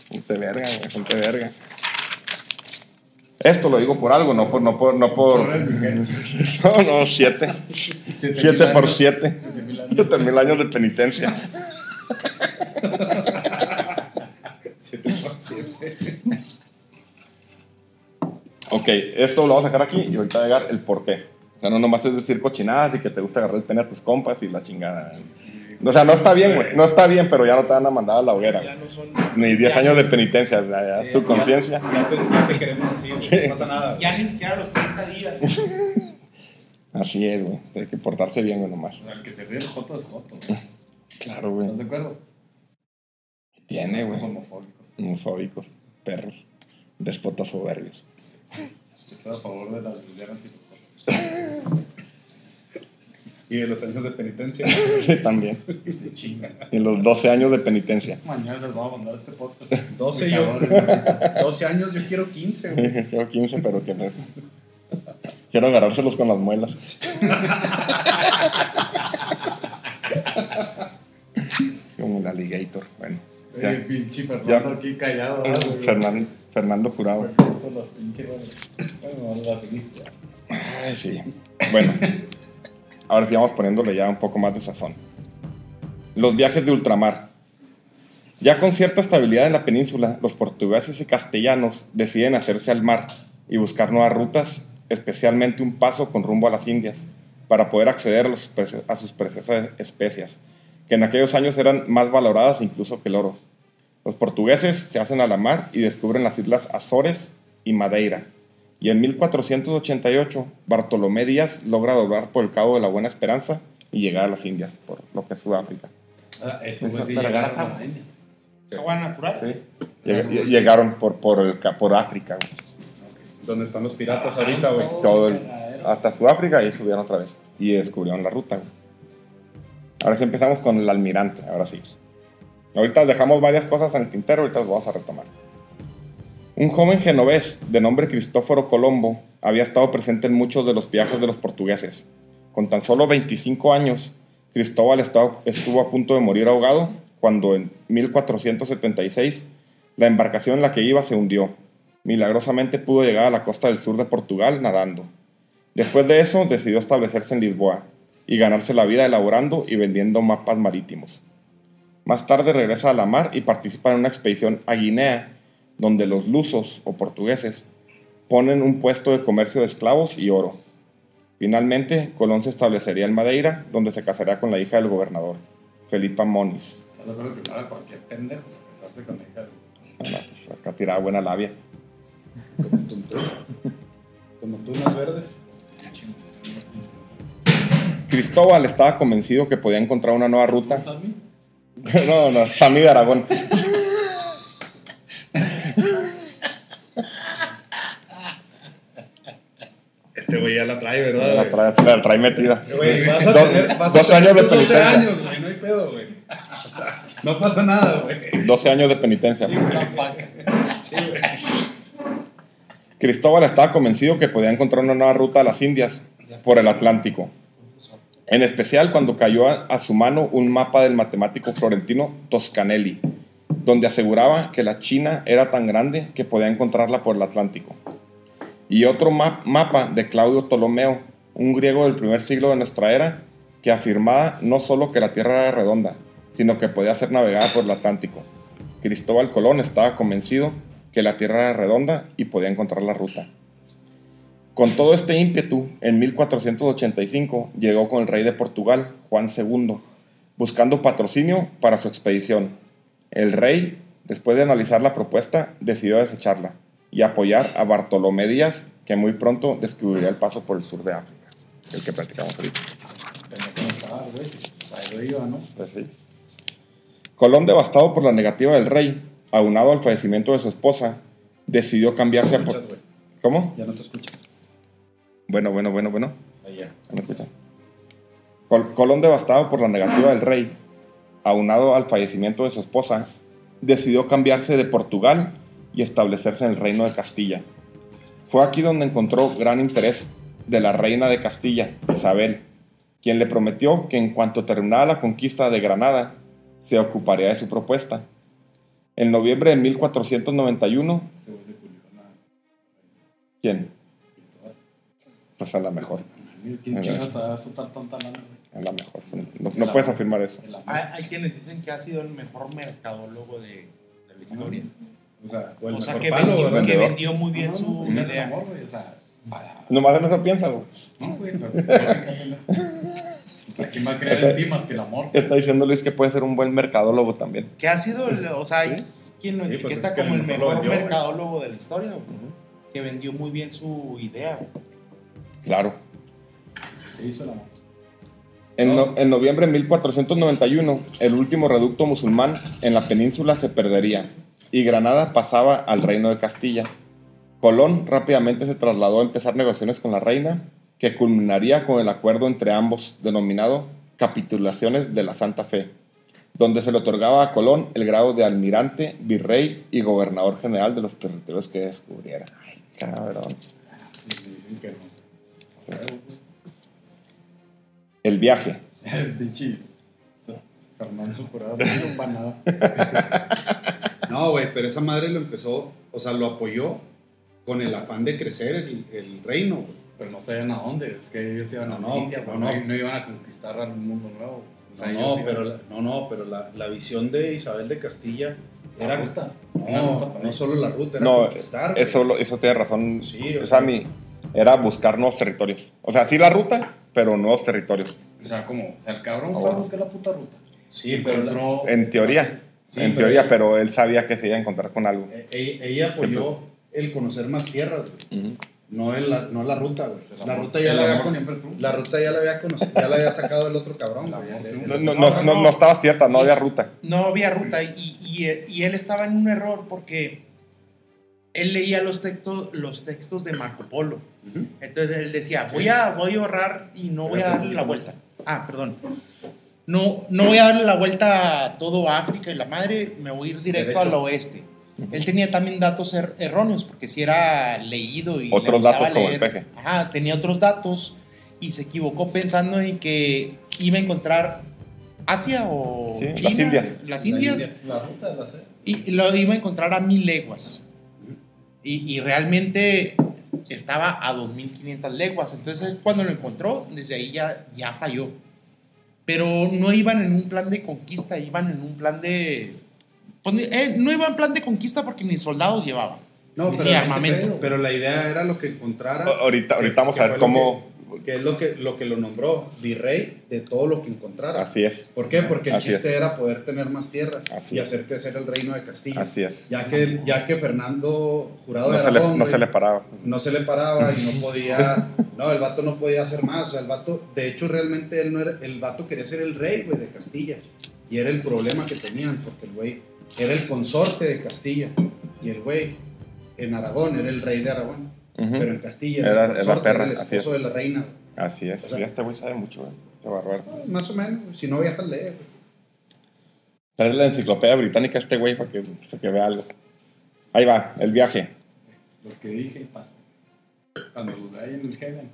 Ponte verga, ponte verga. Esto lo digo por algo, no por... No, por, no, por, no, no, siete. Siete Siete por años. siete. Siete mil años. Siete mil años de penitencia. 7 por 7. Ok, esto lo vamos a sacar aquí y ahorita va a llegar el por qué. O sea, no nomás es decir cochinadas y que te gusta agarrar el pene a tus compas y la chingada. O sea, no está bien, güey. No está bien, pero ya no te van a mandar a la hoguera. Ya no son. Ni 10 ya- años de penitencia. ya, ya, Sí, tu conciencia. Ya te, ya te queremos así, güey. No pasa nada. Ya ni siquiera los 30 días. Así es, güey. Hay que portarse bien, güey, nomás. El que se ríe el joto es joto. güey. Claro, güey. ¿Estás de acuerdo? Tiene, güey. Homofóbicos. Homofóbicos, perros, despotas soberbios. Estoy a favor de las lesbianas y los. Y de los años de penitencia. Sí, también. Y los 12 años de penitencia. Mañana les voy a mandar este podcast. 12 yo. Pecadores, güey. 12 años, yo quiero 15, güey. Quiero 15, pero que me... Quiero agarrárselos con las muelas. Como el alligator. Bueno. ya. Oye, pinche Fernando Ya. aquí callado. Fernando, Fernando Jurado. Porque son las pinches, güey. Bueno, las seguiste. Ay, sí. Bueno, ahora sí vamos poniéndole ya un poco más de sazón. Los viajes de ultramar. Ya con cierta estabilidad en la península, los portugueses y castellanos deciden hacerse al mar y buscar nuevas rutas, especialmente un paso con rumbo a las Indias, para poder acceder a, a sus preciosas especias, que en aquellos años eran más valoradas incluso que el oro. Los portugueses se hacen a la mar y descubren las islas Azores y Madeira. Y en 1488, Bartolomé Díaz logra doblar por el Cabo de la Buena Esperanza y llegar a las Indias, por lo que es Sudáfrica. Ah, Eso fue llegaron sabe. a natural. Lleg- lle- Llegaron por, por, el por África. Donde están los piratas ahorita, güey. Todo el- hasta Sudáfrica y subieron otra vez. Y descubrieron la ruta. güey. Ahora sí empezamos con el almirante, ahora sí. Ahorita dejamos varias cosas en el tintero, ahorita las vamos a retomar. Un joven genovés de nombre Cristóforo Colombo había estado presente en muchos de los viajes de los portugueses. Con tan solo 25 años, Cristóbal estuvo a punto de morir ahogado cuando en 1476 la embarcación en la que iba se hundió. Milagrosamente pudo llegar a la costa del sur de Portugal nadando. Después de eso decidió establecerse en Lisboa y ganarse la vida elaborando y vendiendo mapas marítimos. Más tarde regresa a la mar y participa en una expedición a Guinea, donde los lusos o portugueses ponen un puesto de comercio de esclavos y oro. Finalmente, Colón se establecería en Madeira, donde se casaría con la hija del gobernador, Felipa Moniz. ¿Estás de acuerdo que era cualquier pendejo casarse con la hija? del- Bueno, pues acá tiraba buena labia. Como tuntún. Como tunas verdes. Cristóbal estaba convencido que podía encontrar una nueva ruta. ¿Sammy? No, no, Sammy de Aragón. Este güey ya la trae, ¿verdad? La trae, la trae metida. Güey, vas a Dos- tener, vas a 12 tener años de tus 12 penitencia. años, güey, no hay pedo, güey. No pasa nada, güey. 12 años de penitencia. Sí, güey. Cristóbal estaba convencido que podía encontrar una nueva ruta a las Indias por el Atlántico. En especial cuando cayó a, a su mano un mapa del matemático florentino Toscanelli, donde aseguraba que la China era tan grande que podía encontrarla por el Atlántico. Y otro ma- mapa de Claudio Ptolomeo, un griego del primer siglo de nuestra era, que afirmaba no solo que la Tierra era redonda, sino que podía ser navegada por el Atlántico. Cristóbal Colón estaba convencido que la Tierra era redonda y podía encontrar la ruta. Con todo este ímpetu, en 1485 llegó con el rey de Portugal, Juan II, buscando patrocinio para su expedición. El rey, después de analizar la propuesta, decidió desecharla y apoyar a Bartolomé Díaz, que muy pronto descubriría el paso por el sur de África, el que practicamos ahorita. Pues sí. Colón, devastado por la negativa del rey, aunado al fallecimiento de su esposa, decidió cambiarse. No Por-. ¿Cómo? Ya no te escuchas. Bueno, bueno, bueno, bueno. Ahí ya. ¿Me escuchan? Col- Colón, devastado por la negativa del rey, aunado al fallecimiento de su esposa, decidió cambiarse de Portugal y establecerse en el reino de Castilla. Fue aquí donde encontró gran interés de la reina de Castilla, Isabel, quien le prometió que en cuanto terminara la conquista de Granada, se ocuparía de su propuesta. En noviembre de 1491, Ese güey se culió con la ¿quién? Pues a la mejor, ¿Quién Ajá. chingas te va a la mejor. No, no puedes afirmar eso. Hay quienes dicen que ha sido el mejor mercadólogo de, de la historia. O sea, O el O sea, mejor que palo, vendió, que vendió muy bien no, su no, idea. amor, güey. O sea, para. Nomás en eso piensa, güey. No, güey, pero pendejo. O sea, ¿quién va a creer en ti más que el amor? Está diciendo Luis que puede ser un buen mercadólogo también. Que ha sido, el- o sea, hay quien lo Sí, pues etiqueta es que como el mejor güey. mercadólogo de la historia, güey. que vendió muy bien su idea. güey. Claro. Se hizo el amor. En, no- en noviembre de 1491, el último reducto musulmán en la península se perdería y Granada pasaba al reino de Castilla. Colón rápidamente se trasladó a empezar negociaciones con la reina, que culminaría con el acuerdo entre ambos, denominado Capitulaciones de la Santa Fe, donde se le otorgaba a Colón el grado de almirante, virrey y gobernador general de los territorios que descubriera. Ay, cabrón. El viaje. Es sea, Fernando Jurado no sirve para nada. No, güey, pero esa madre lo empezó, o sea, lo apoyó con el afán de crecer el, el reino, güey. Pero no sabían a dónde. Es que ellos iban a No, la no, India, no, iban a conquistar al mundo nuevo. O sea, No, pero, la, no, no, pero la, la visión de Isabel de Castilla La era... ruta No, no solo la ruta, era No, conquistar. eso, lo- eso tiene razón. Sí, o sea, mi, era buscar nuevos territorios. O sea, sí la ruta, pero nuevos territorios. O sea, como, o sea, el cabrón Ah, fue a buscar la puta ruta. Sí, pero la- encontró. En teoría. Sí, en pero- teoría, pero él sabía que se iba a encontrar con algo. e- e- ella apoyó el conocer más tierras, güey. No, en la, no la ruta, güey. El La amor- ruta ya la había. La ruta ya la había conocido, ya la había sacado el otro cabrón, güey. No, no, No, no, no, estaba cierta, no había ruta. No había ruta y, y- y él estaba en un error porque él leía los textos, los textos de Marco Polo. Entonces él decía, voy a, voy a ahorrar y no voy a darle la vuelta. Ah, perdón. No, no voy a darle la vuelta a todo África y la madre, me voy a ir directo al oeste. Él tenía también datos er- erróneos, porque si era leído y Otros datos como el leer. peje. Ajá, tenía otros datos y se equivocó pensando en que iba a encontrar Asia o Sí, las China, Indias. Las La Indias. India. La ruta de la. Y lo iba a encontrar a mil leguas. Y, y realmente estaba a 2500 leguas. Entonces, cuando lo encontró, desde ahí ya, ya falló. Pero no iban en un plan de conquista, iban en un plan de. pues, eh, no iban en plan de conquista porque ni soldados llevaban. No, Ni pero, armamento. pero la idea era lo que encontrara. Ahorita, ahorita vamos a ver cómo que es lo que, lo que lo nombró virrey de todo lo que encontrara. Así es. ¿Por qué? Porque el Así chiste es. era poder tener más tierra Así y hacer crecer el reino de Castilla. Así es. Ya que, ya que Fernando Jurado No de se, le, Aragón, no se le paraba. no se le paraba y no podía, no, el vato no podía hacer más, o sea, el vato, de hecho realmente él no era, el vato quería ser el rey, güey, de Castilla, y era el problema que tenían, porque el güey era el consorte de Castilla, y el güey en Aragón era el rey de Aragón, Pero en Castilla Era- el consorte, perra, era el así esposo es. de la reina, güey. Así es. O sea- Y este güey sabe mucho, güey. Este. Ah, más o menos, si no viajas lee, güey. Trae la enciclopedia británica a este güey para que, para que vea algo. Ahí va, el viaje. Lo que dije pasó. Cuando lo hay en el Heaven.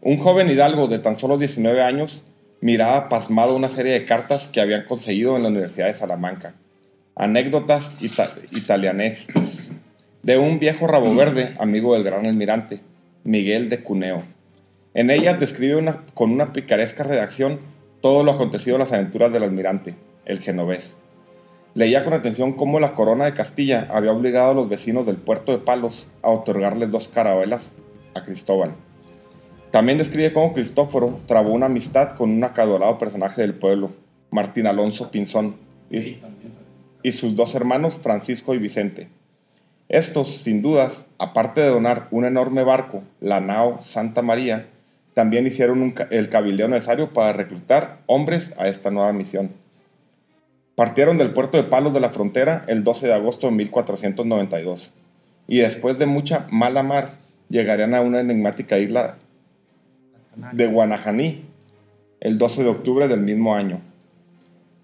Un joven hidalgo de tan solo 19 años miraba pasmado una serie de cartas que habían conseguido en la Universidad de Salamanca. Anécdotas ita- italianescas. De un viejo rabo verde, amigo del gran almirante, Miguel de Cuneo. En ellas describe con una picaresca redacción todo lo acontecido en las aventuras del almirante, el genovés. Leía con atención cómo la corona de Castilla había obligado a los vecinos del puerto de Palos a otorgarles dos carabelas a Cristóbal. También describe cómo Cristóforo trabó una amistad con un acadorado personaje del pueblo, Martín Alonso Pinzón, y sus dos hermanos, Francisco y Vicente. Estos, sin dudas, aparte de donar un enorme barco, la nao Santa María, también hicieron el cabildeo necesario para reclutar hombres a esta nueva misión. Partieron del puerto de Palos de la Frontera el 12 de agosto de 1492 y después de mucha mala mar llegarían a una enigmática isla de Guanajaní el 12 de octubre del mismo año.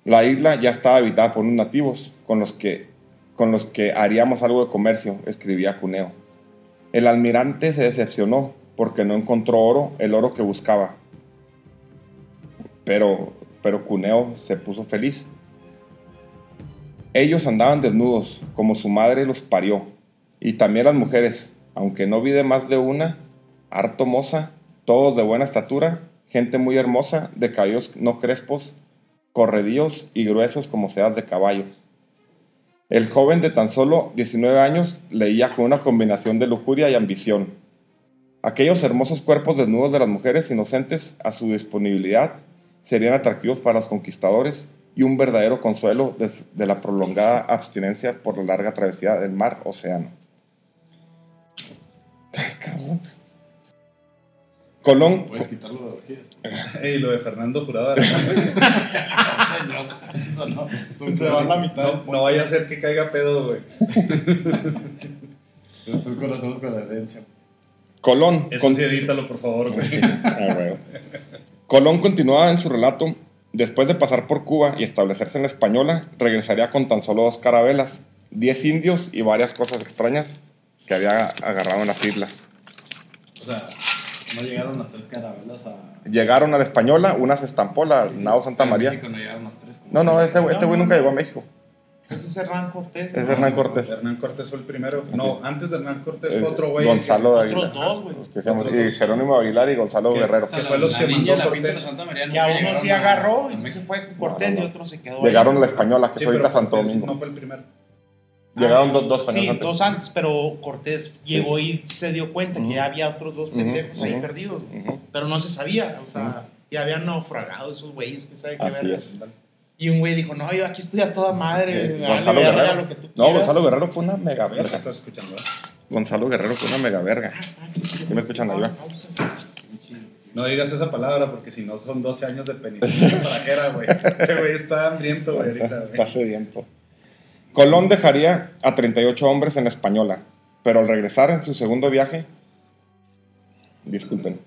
La isla ya estaba habitada por unos nativos con los que, con los que haríamos algo de comercio, escribía Cuneo. El almirante se decepcionó porque no encontró oro, el oro que buscaba. Pero, pero Cuneo se puso feliz. Ellos andaban desnudos, como su madre los parió, y también las mujeres, aunque no vi de más de una, harto moza, todos de buena estatura, gente muy hermosa, de cabellos no crespos, corredíos y gruesos como sedas de caballo. El joven de tan solo 19 años leía con una combinación de lujuria y ambición. Aquellos hermosos cuerpos desnudos de las mujeres inocentes a su disponibilidad serían atractivos para los conquistadores y un verdadero consuelo de, la prolongada abstinencia por la larga travesía del mar-océano. Cabrón. Colón, Puedes quitarlo de orgías. Y lo de Fernando Jurado de Aragón, No, eso no. Se van la mitad. no, no vaya a ser que caiga pedo, güey. Después conocemos con la herencia. Colón, Eso con- sí, edítalo, por favor, güey. Ah, huevo. Colón continuaba en su relato. Después de pasar por Cuba y establecerse en la Española, regresaría con tan solo dos carabelas, diez indios y varias cosas extrañas que había agarrado en las islas. O sea, no llegaron las tres carabelas a. Llegaron a la Española, una se estampó, la Sí, sí. Nao Santa María. México no llegaron las tres. como No, no, ese güey este güey nunca llegó a México. Ese es Hernán Cortés. Es. Hernán Cortés. Hernán Cortés fue el primero. No, antes de Hernán Cortés Eh, fue otro güey. Gonzalo de Otros Aguilar. dos, güey. Otros y dos. Jerónimo Aguilar y Gonzalo Guerrero. Que la- fue los la que mandó Cortés. Que a uno sí agarró y sí se fue con Cortés No, no, no. y otro se quedó. ahí. Llegaron a la Española, que Sí, es ahorita Santo Domingo. No fue el primero. Llegaron dos, dos años Sí, antes. dos antes, pero Cortés llegó y se dio cuenta Ujú. que ya había otros dos pendejos ahí ujú. perdidos. güey. Ujú. Pero no se sabía, o sea, ya habían naufragado esos güeyes, que sabe qué Así verga. es. Y un güey dijo, no, yo aquí estoy a toda madre, Sí, Gonzalo verga Guerrero. lo que tú No, quieras". Gonzalo Guerrero fue una mega verga. estás escuchando, ¿eh? Gonzalo Guerrero fue una mega verga. ¿Qué me escuchan ahí, va? No digas esa palabra porque si no son 12 años de penitencia trajera, güey. Ese güey está hambriento, güey, ahorita, güey. Está sediento. Colón dejaría a 38 hombres en la Española, pero al regresar en su segundo viaje, disculpen,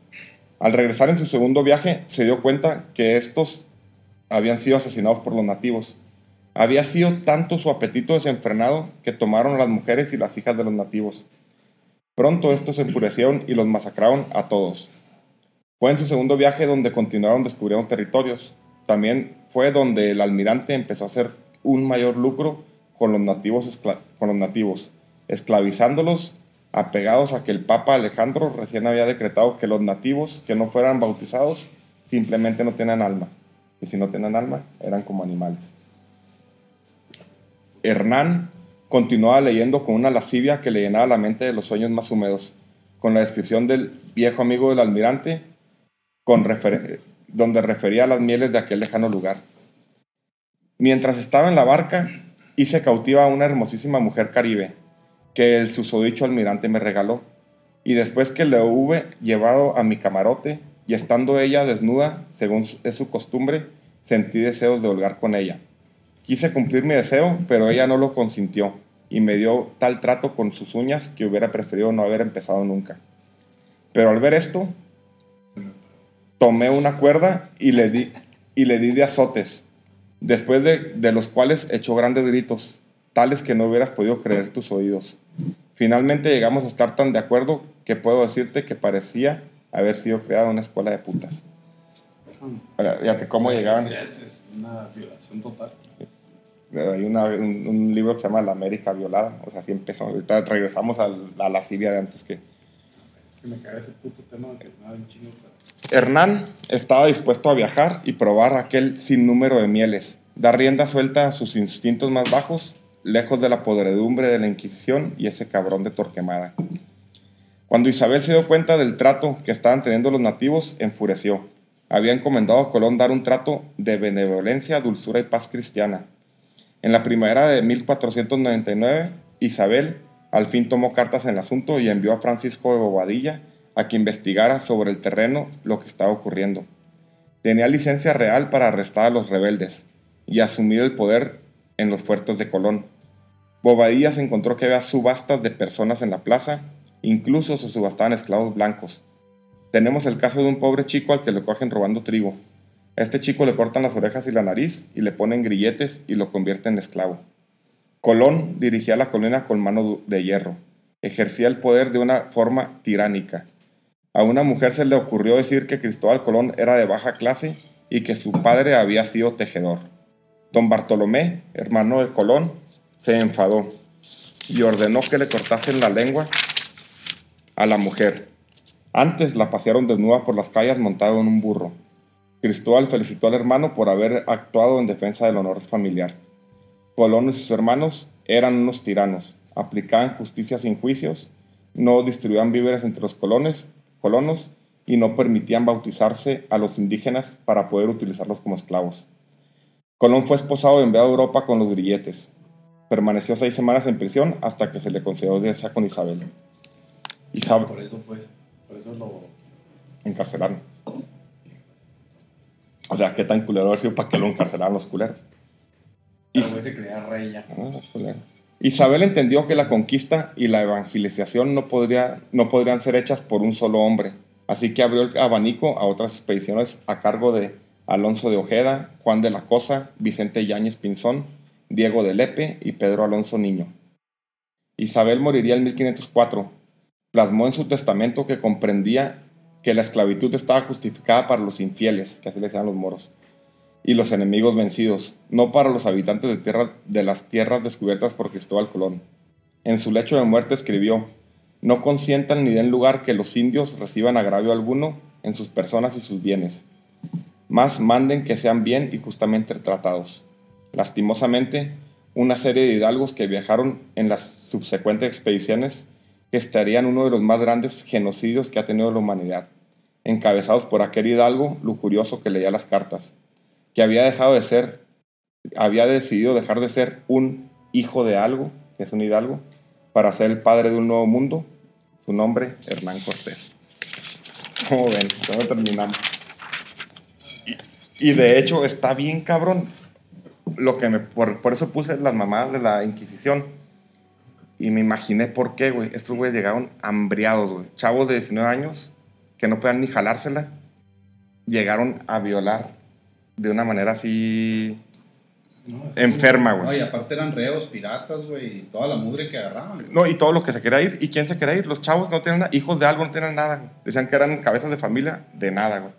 al regresar en su segundo viaje se dio cuenta que estos habían sido asesinados por los nativos. Había sido tanto su apetito desenfrenado que tomaron a las mujeres y las hijas de los nativos. Pronto estos se enfurecieron y los masacraron a todos. Fue en su segundo viaje donde continuaron descubriendo territorios. También fue donde el almirante empezó a hacer un mayor lucro con los nativos, con los nativos esclavizándolos apegados a que el Papa Alejandro recién había decretado que los nativos que no fueran bautizados simplemente no tenían alma. Y si no tenían alma, eran como animales. Hernán continuaba leyendo con una lascivia que le llenaba la mente de los sueños más húmedos. con la descripción del viejo amigo del almirante, con donde refería a las mieles de aquel lejano lugar. Mientras estaba en la barca, hice cautiva a una hermosísima mujer caribe, que el susodicho almirante me regaló, y después que le hube llevado a mi camarote, y estando ella desnuda, según es su costumbre, sentí deseos de holgar con ella. Quise cumplir mi deseo, pero ella no lo consintió, y me dio tal trato con sus uñas que hubiera preferido no haber empezado nunca. Pero al ver esto, tomé una cuerda y le di, y le di de azotes, después de, de los cuales echó grandes gritos, tales que no hubieras podido creer tus oídos. Finalmente llegamos a estar tan de acuerdo que puedo decirte que parecía haber sido creada una escuela de putas. Fíjate cómo llegaban. Es, es una violación total. Hay una- un, un libro que se llama La América Violada. O sea, así empezó. Ahorita regresamos a la lascivia de antes que. Es que me caga ese puto tema que me da un chingo. Hernán estaba dispuesto a viajar y probar aquel sinnúmero de mieles, dar rienda suelta a sus instintos más bajos, lejos de la podredumbre de la Inquisición y ese cabrón de Torquemada. Cuando Isabel se dio cuenta del trato que estaban teniendo los nativos, enfureció. Había encomendado a Colón dar un trato de benevolencia, dulzura y paz cristiana. En la primavera de 1499, Isabel al fin tomó cartas en el asunto y envió a Francisco de Bobadilla a que investigara sobre el terreno lo que estaba ocurriendo. Tenía licencia real para arrestar a los rebeldes y asumir el poder en los fuertes de Colón. Bobadilla se encontró que había subastas de personas en la plaza, incluso se subastaban esclavos blancos. Tenemos el caso de un pobre chico al que le cogen robando trigo. A este chico le cortan las orejas y la nariz y le ponen grilletes y lo convierten en esclavo. Colón dirigía la colina con mano de hierro. Ejercía el poder de una forma tiránica. A una mujer se le ocurrió decir que Cristóbal Colón era de baja clase y que su padre había sido tejedor. Don Bartolomé, hermano de Colón, se enfadó y ordenó que le cortasen la lengua a la mujer. Antes la pasearon desnuda por las calles montado en un burro. Cristóbal felicitó al hermano por haber actuado en defensa del honor familiar. Colón y sus hermanos eran unos tiranos, aplicaban justicia sin juicios, no distribuían víveres entre los colones, colonos y no permitían bautizarse a los indígenas para poder utilizarlos como esclavos. Colón fue esposado y enviado a Europa con los grilletes. Permaneció seis semanas en prisión hasta que se le concedió audiencia con Isabel. Isabel Por eso fue, por eso lo... encarcelaron. O sea, qué tan culero haber sido para que lo encarcelaran los culeros. Y- se creía rey ya. Ah, los culeros. Isabel entendió que la conquista y la evangelización no, podría, no podrían ser hechas por un solo hombre, así que abrió el abanico a otras expediciones a cargo de Alonso de Ojeda, Juan de la Cosa, Vicente Yáñez Pinzón, Diego de Lepe y Pedro Alonso Niño. Isabel moriría en 1504. Plasmó en su testamento que comprendía que la esclavitud estaba justificada para los infieles, que así le decían los moros, y los enemigos vencidos, no para los habitantes de, las tierras descubiertas por Cristóbal Colón. En su lecho de muerte escribió, no consientan ni den lugar que los indios reciban agravio alguno en sus personas y sus bienes, más manden que sean bien y justamente tratados. Lastimosamente, una serie de hidalgos que viajaron en las subsecuentes expediciones estarían uno de los más grandes genocidios que ha tenido la humanidad, encabezados por aquel hidalgo lujurioso que leía las cartas, que había dejado de ser, había decidido dejar de ser un hijo de algo, que es un hidalgo, para ser el padre de un nuevo mundo, su nombre, Hernán Cortés. ¿Cómo ven? ¿Cómo terminamos? Y, de hecho está bien cabrón, lo que me, por, por eso puse las mamadas de la Inquisición, y me imaginé por qué, güey. Estos güeyes llegaron hambriados, güey. Chavos de 19 años que no podían ni jalársela. Llegaron a violar de una manera así No, enferma, No, güey. y aparte eran reos, piratas, güey, y toda la mugre que agarraban. güey. No, y todo lo que se quería ir. ¿Y quién se quería ir? Los chavos no tenían nada. Hijos de algo no tenían nada. Decían que eran cabezas de familia de nada, güey.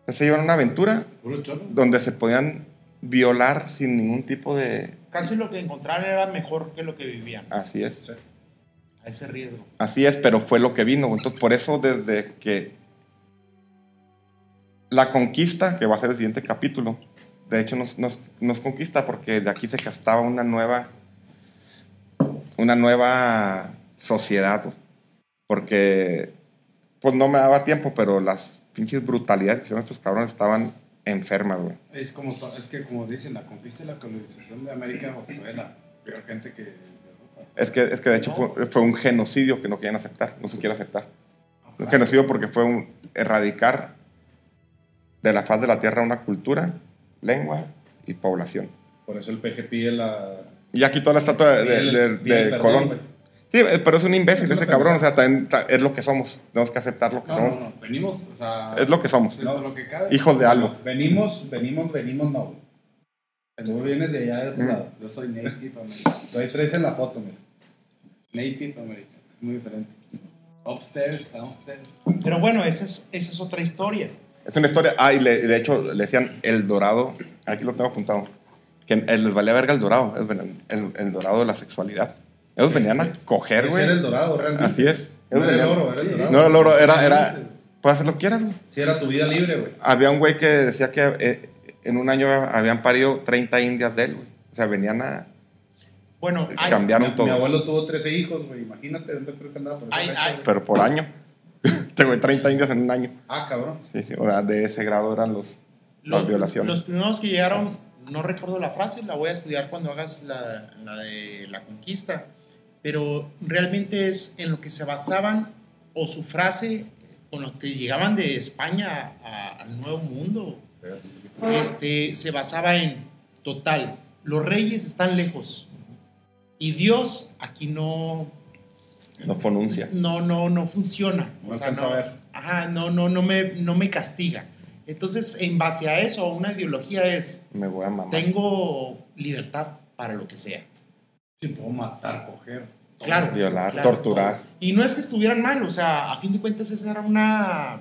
Entonces se iban a una aventura Puro cholo. donde se podían violar sin ningún tipo de... Casi lo que encontraron era mejor que lo que vivían. Así es. Sí. A ese riesgo. Así es, pero fue lo que vino. güey. Entonces, por eso desde que la conquista, que va a ser el siguiente capítulo, de hecho nos, nos- nos conquista porque de aquí se gastaba una nueva, una nueva sociedad. Porque, pues no me daba tiempo, pero las pinches brutalidades que hicieron estos cabrones estaban enfermas, güey. Es, como, es que, como dicen, la conquista y la colonización de América fue la peor gente que. Es que, es que de hecho fue, fue un genocidio que no quieren aceptar, no se quiere aceptar. Un genocidio porque fue un erradicar de la faz de la tierra una cultura, lengua y población. Por eso el PG pide la. Y ya quitó la estatua de, de- de- de Colón. Sí, pero es un imbécil Es ese cabrón, o sea, también ta- es lo que somos. Tenemos que aceptar lo que No, somos. no, no. Venimos, o sea. Es lo que somos. No. lo que cabe. Hijos de algo. Venimos, venimos, venimos, no. Tú vienes de allá de otro Mm. lado. Yo soy native american. Tú ahí traes en la foto, mira. Native american. Muy diferente. Upstairs, downstairs. Pero bueno, esa es, esa es otra historia. Es una historia. Ah, y le- de hecho le decían el dorado. Aquí lo tengo apuntado. Que el- les valía verga el dorado. el, el dorado de la sexualidad. Ellos venían a coger, güey. era el dorado, realmente. Así es. No Ellos era el oro, era el dorado. No era el oro, era. era puedes hacer lo que quieras, güey. Si era tu vida libre, güey. Había un güey que decía que eh, en un año habían parido 30 indias de él, güey. O sea, venían a. Bueno, hay, Cambiaron Mi, todo. mi abuelo tuvo 13 hijos, güey. Imagínate dónde creo que andaba por esa Ay, fecha, ay. güey. Pero por año. Te güey, 30 indias en un año. Ah, cabrón. Sí, sí. O sea, de ese grado eran los, las los, violaciones. los primeros que llegaron, no recuerdo la frase, la voy a estudiar cuando hagas la, la de la conquista, pero realmente es en lo que se basaban, o su frase, con lo que llegaban de España a- al Nuevo Mundo, este, se basaba en, total, los reyes están lejos, y Dios aquí no, No pronuncia. no, no, no funciona. No alcanza a ver. Ajá, no, no, no me, no me castiga. Entonces, en base a eso, una ideología es, Me voy a mamar. tengo libertad para lo que sea. Sí, puedo matar, coger. todo. Claro. Violar, claro, torturar. todo. Y no es que estuvieran mal, o sea, a fin de cuentas esa era una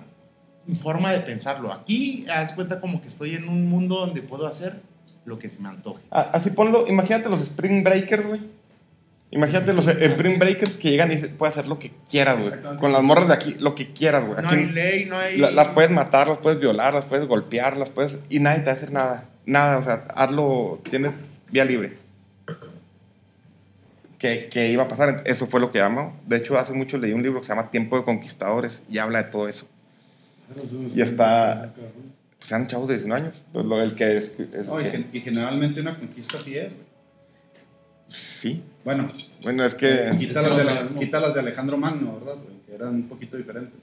forma de pensarlo. Aquí, haz cuenta como que estoy en un mundo donde puedo hacer lo que se me antoje. Ah, Así ponlo, imagínate los Spring Breakers, güey. Imagínate los Spring Breakers que llegan y puedes hacer lo que quieras, güey. Con las morras de aquí, lo que quieras, güey. No hay ley, no hay... la- las puedes matar, las puedes violar, las puedes golpear, las puedes... Y nadie te va a hacer nada. Nada, o sea, hazlo, tienes vía libre. ¿Qué, qué iba a pasar? Eso fue lo que amo. De hecho, hace mucho leí un libro que se llama Tiempo de Conquistadores y habla de todo eso. Es Y está-. Pues eran chavos de 19 años. Pues lo, el que es... No, y, que- y generalmente una conquista así es, güey. Sí. Bueno, Bueno, es que... quita, es que las de, quita de Alejandro Magno, ¿verdad? Que eran un poquito diferentes.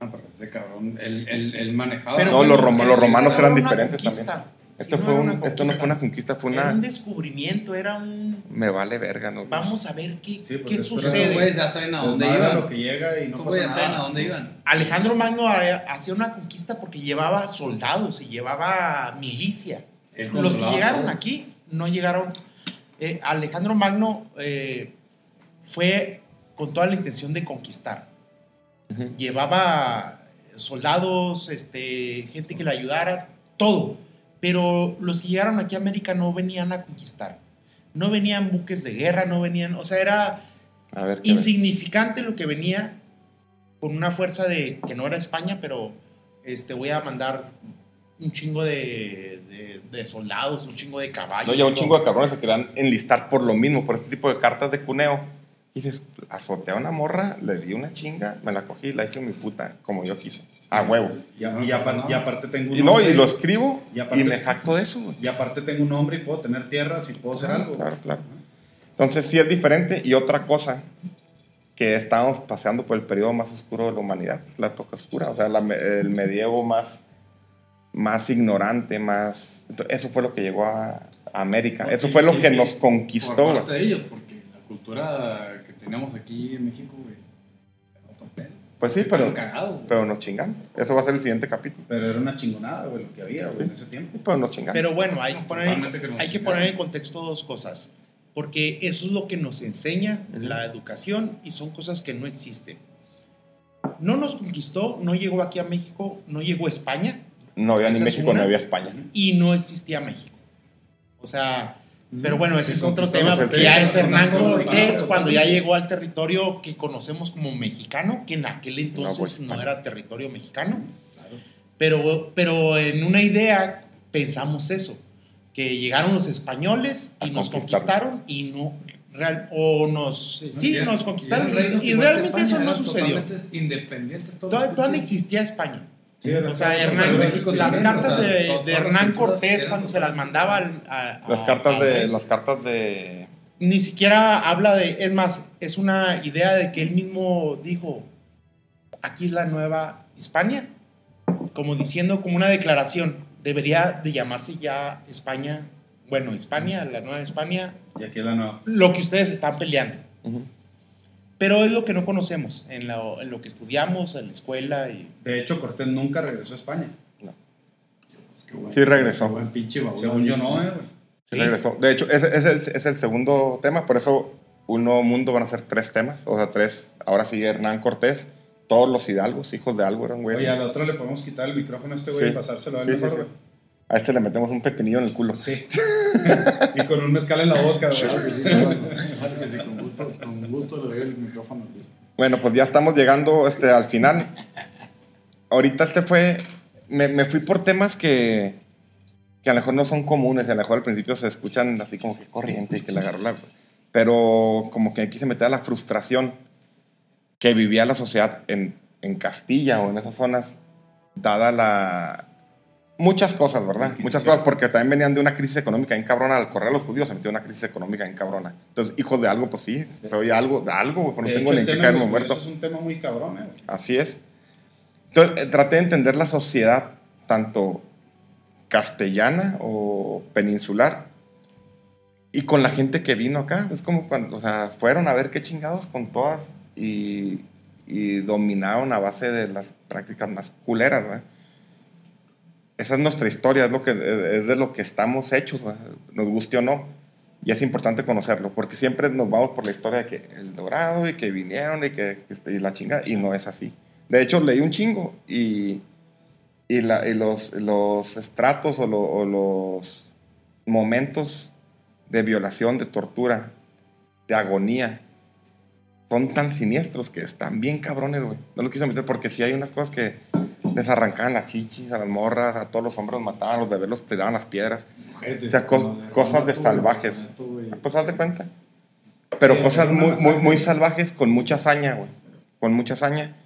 No, pero ese cabrón, él, él, él manejaba. Pero No, bueno, los rom- los romanos eran era una diferentes conquista. también. Esto, no fue un- una esto no fue una conquista. fue Era un una... descubrimiento, era un... Me vale verga, ¿no? Vamos a ver qué, Sí, pues, qué sucede. güeyes ya saben a dónde Desmadra iban. lo que llega y no pasa ya saben a dónde iban. Alejandro Magno ha- hacía una conquista porque llevaba soldados y llevaba milicia. Los que llegaron aquí no llegaron. Eh, Alejandro Magno eh, fue con toda la intención de conquistar. Llevaba soldados, este, gente que le ayudara, todo. Pero los que llegaron aquí a América no venían a conquistar. No venían buques de guerra, no venían, o sea, era A ver, ¿qué insignificante lo que venía con una fuerza de que no era España, pero este voy a mandar un chingo de, de- de soldados, un chingo de caballos. No, ya un chingo de cabrones se querían enlistar por lo mismo, por este tipo de cartas de cuneo. Y dices, azoteé a una morra, le di una chinga, me la cogí y la hice mi puta como yo quise. A huevo. Y, a- y y aparte tengo un Y no, y lo escribo Y y, aparte- me jacto de eso, y aparte tengo un nombre y puedo tener tierras y puedo hacer Claro, algo. claro, claro. Entonces sí es diferente. Y otra cosa, que estamos paseando por el periodo más oscuro de la humanidad, la época oscura, o sea, la el medievo más, más ignorante, más... Entonces, Eso fue lo que llegó a, a América. Eso Y- fue lo y- que y- nos Por conquistó. güey. parte de ellos, porque la cultura que teníamos aquí en México, güey. Pues sí, pero, cagados, güey. pero nos chingan. Eso va a ser el siguiente capítulo. Pero era una chingonada, güey, lo que había, güey, en ese tiempo. Pero nos chingan. Pero bueno, hay que poner, en- que hay que poner en contexto dos cosas. Porque eso es lo que nos enseña Ujú. la educación y son cosas que no existen. No nos conquistó, no llegó aquí a México, no llegó a España no había ni México, una. ni había España. y no existía México. O sea, pero bueno, ese es otro tema porque ya es Hernán Cortés cuando ya llegó al territorio que conocemos como mexicano, que en aquel entonces pues, no, era territorio mexicano. Pero, pero en una idea pensamos eso, que llegaron los españoles y A nos conquistaron y no, Real, o nos, sí, nos conquistaron. Y realmente España, eso no sucedió. Independientes todos. Todavía, todavía no existía España. Sí, O sea, Hernán, las cartas de, Hernán Cortés cuando se las mandaba al- a, Las cartas a- de. Las cartas de. Ni siquiera habla de. Es más, es una idea de que él mismo dijo: aquí es la nueva Hispania. Como diciendo, como una declaración. Debería de llamarse ya España. Bueno, Hispania, la nueva España. Y aquí es la nueva. Lo que ustedes están peleando. Ujú. Pero es lo que no conocemos en lo, en lo que estudiamos, en la escuela. Y, De hecho, Cortés nunca regresó a España. Pues qué buen- Sí regresó. Buen pinche baúl Según yo no, eh, güey. Sí, Sí. regresó. De hecho, ese, ese es, el, es el segundo tema, por eso Un Nuevo Mundo van a ser tres temas, o sea, tres. Ahora sí, Hernán Cortés, todos los hidalgos, hijos de algo eran, güey. Oye, al otro le podemos quitar el micrófono a este güey Sí. y pasárselo a él Sí, mejor, sí. güey. A este le metemos un pepinillo en el culo. Sí. y con un mezcal en la boca, güey. Con gusto, con Bueno, pues ya estamos llegando este, al final. Ahorita este fue. Me, me fui por temas que, que a lo mejor no son comunes, a lo mejor al principio se escuchan así como que corriente y que le agarró la. Pero como que quise meter a la frustración que vivía la sociedad en, en Castilla o en esas zonas, dada la. Muchas cosas, ¿verdad? Muchas cosas, porque también venían de una crisis económica en cabrona. Al correr a los judíos se metió una crisis económica en cabrona. Entonces, hijos de algo, pues sí, soy algo, de algo, no De tengo hecho, ni de caerme muerto. judíos es un tema muy cabrón, eh. Así es. Entonces, eh, traté de entender la sociedad, tanto castellana o peninsular, y con la gente que vino acá. Es como cuando, o sea, fueron a ver qué chingados con todas y, y dominaron a base de las prácticas más culeras, güey. Esa es nuestra historia, es, lo que, es de lo que estamos hechos, nos guste o no. Y es importante conocerlo, porque siempre nos vamos por la historia de que el dorado y que vinieron y que que- y la chinga, y no es así. De hecho, leí un chingo y, y, la- y los, los estratos o, lo- los momentos de violación, de tortura, de agonía, son tan siniestros que están bien cabrones, güey. No los quise meter porque sí hay unas cosas que les arrancaban las chichis a las morras, a todos los hombres los mataban, a los bebés los tiraban las piedras. Mujeres, O sea, co- cosas de salvajes. Pues haz de cuenta. Pero Sí, cosas muy, muy, muy salvajes con mucha hazaña, güey. Con mucha hazaña.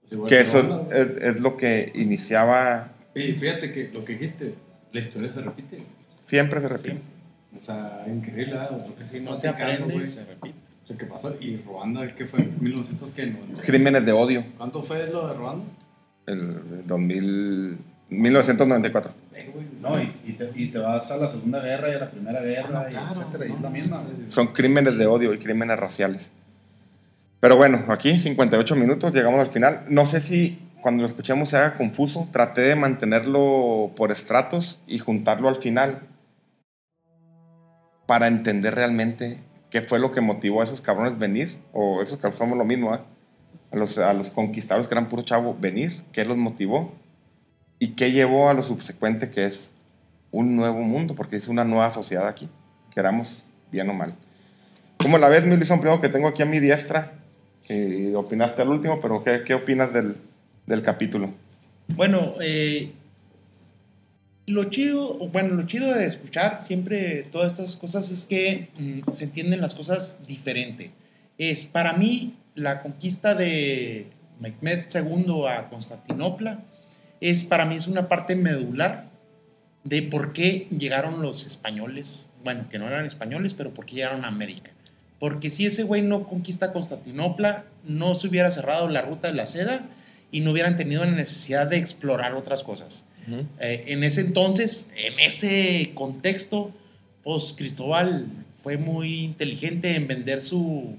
Pues igual Que eso es, es lo que iniciaba, Y fíjate que lo que dijiste, la historia se repite. siempre se repite. O sea, increíble ¿verdad? lo que Si se no se aprende, güey. se repite. Lo que pasó. Y Ruanda, ¿qué fue? 1990. Crímenes de odio, ¿Cuánto fue lo de Ruanda? El 2000, 1994. Eh, güey, No, y, y te, y te vas a la Segunda Guerra y a la Primera Guerra, Ah, no, y claro, etcétera, y es no, la no, misma. no. Son crímenes de odio y crímenes raciales. Pero bueno, aquí 58 minutos, llegamos al final. No sé si cuando lo escuchemos se haga confuso. Traté de mantenerlo por estratos y juntarlo al final para entender realmente qué fue lo que motivó a esos cabrones venir, o esos cabrones somos lo mismo, ¿eh? A, los, a conquistadores que eran puro chavo venir, qué los motivó y qué llevó a lo subsecuente que es un nuevo mundo, porque es una nueva sociedad aquí, queramos bien o mal. ¿Cómo la ves, mi? Primero que tengo aquí a mi diestra, que opinaste al último, pero ¿qué, qué opinas del, del capítulo? Bueno, eh, lo chido, bueno, lo chido de escuchar siempre todas estas cosas es que mm, se entienden las cosas diferente. Es para mí la conquista de Mehmed II a Constantinopla es para mí es una parte medular de por qué llegaron los españoles, bueno, que no eran españoles, pero por qué llegaron a América. Porque si ese güey no conquista Constantinopla, no se hubiera cerrado la ruta de la seda y no hubieran tenido la necesidad de explorar otras cosas. Eh, en ese entonces, en ese contexto, pues Cristóbal fue muy inteligente en vender su...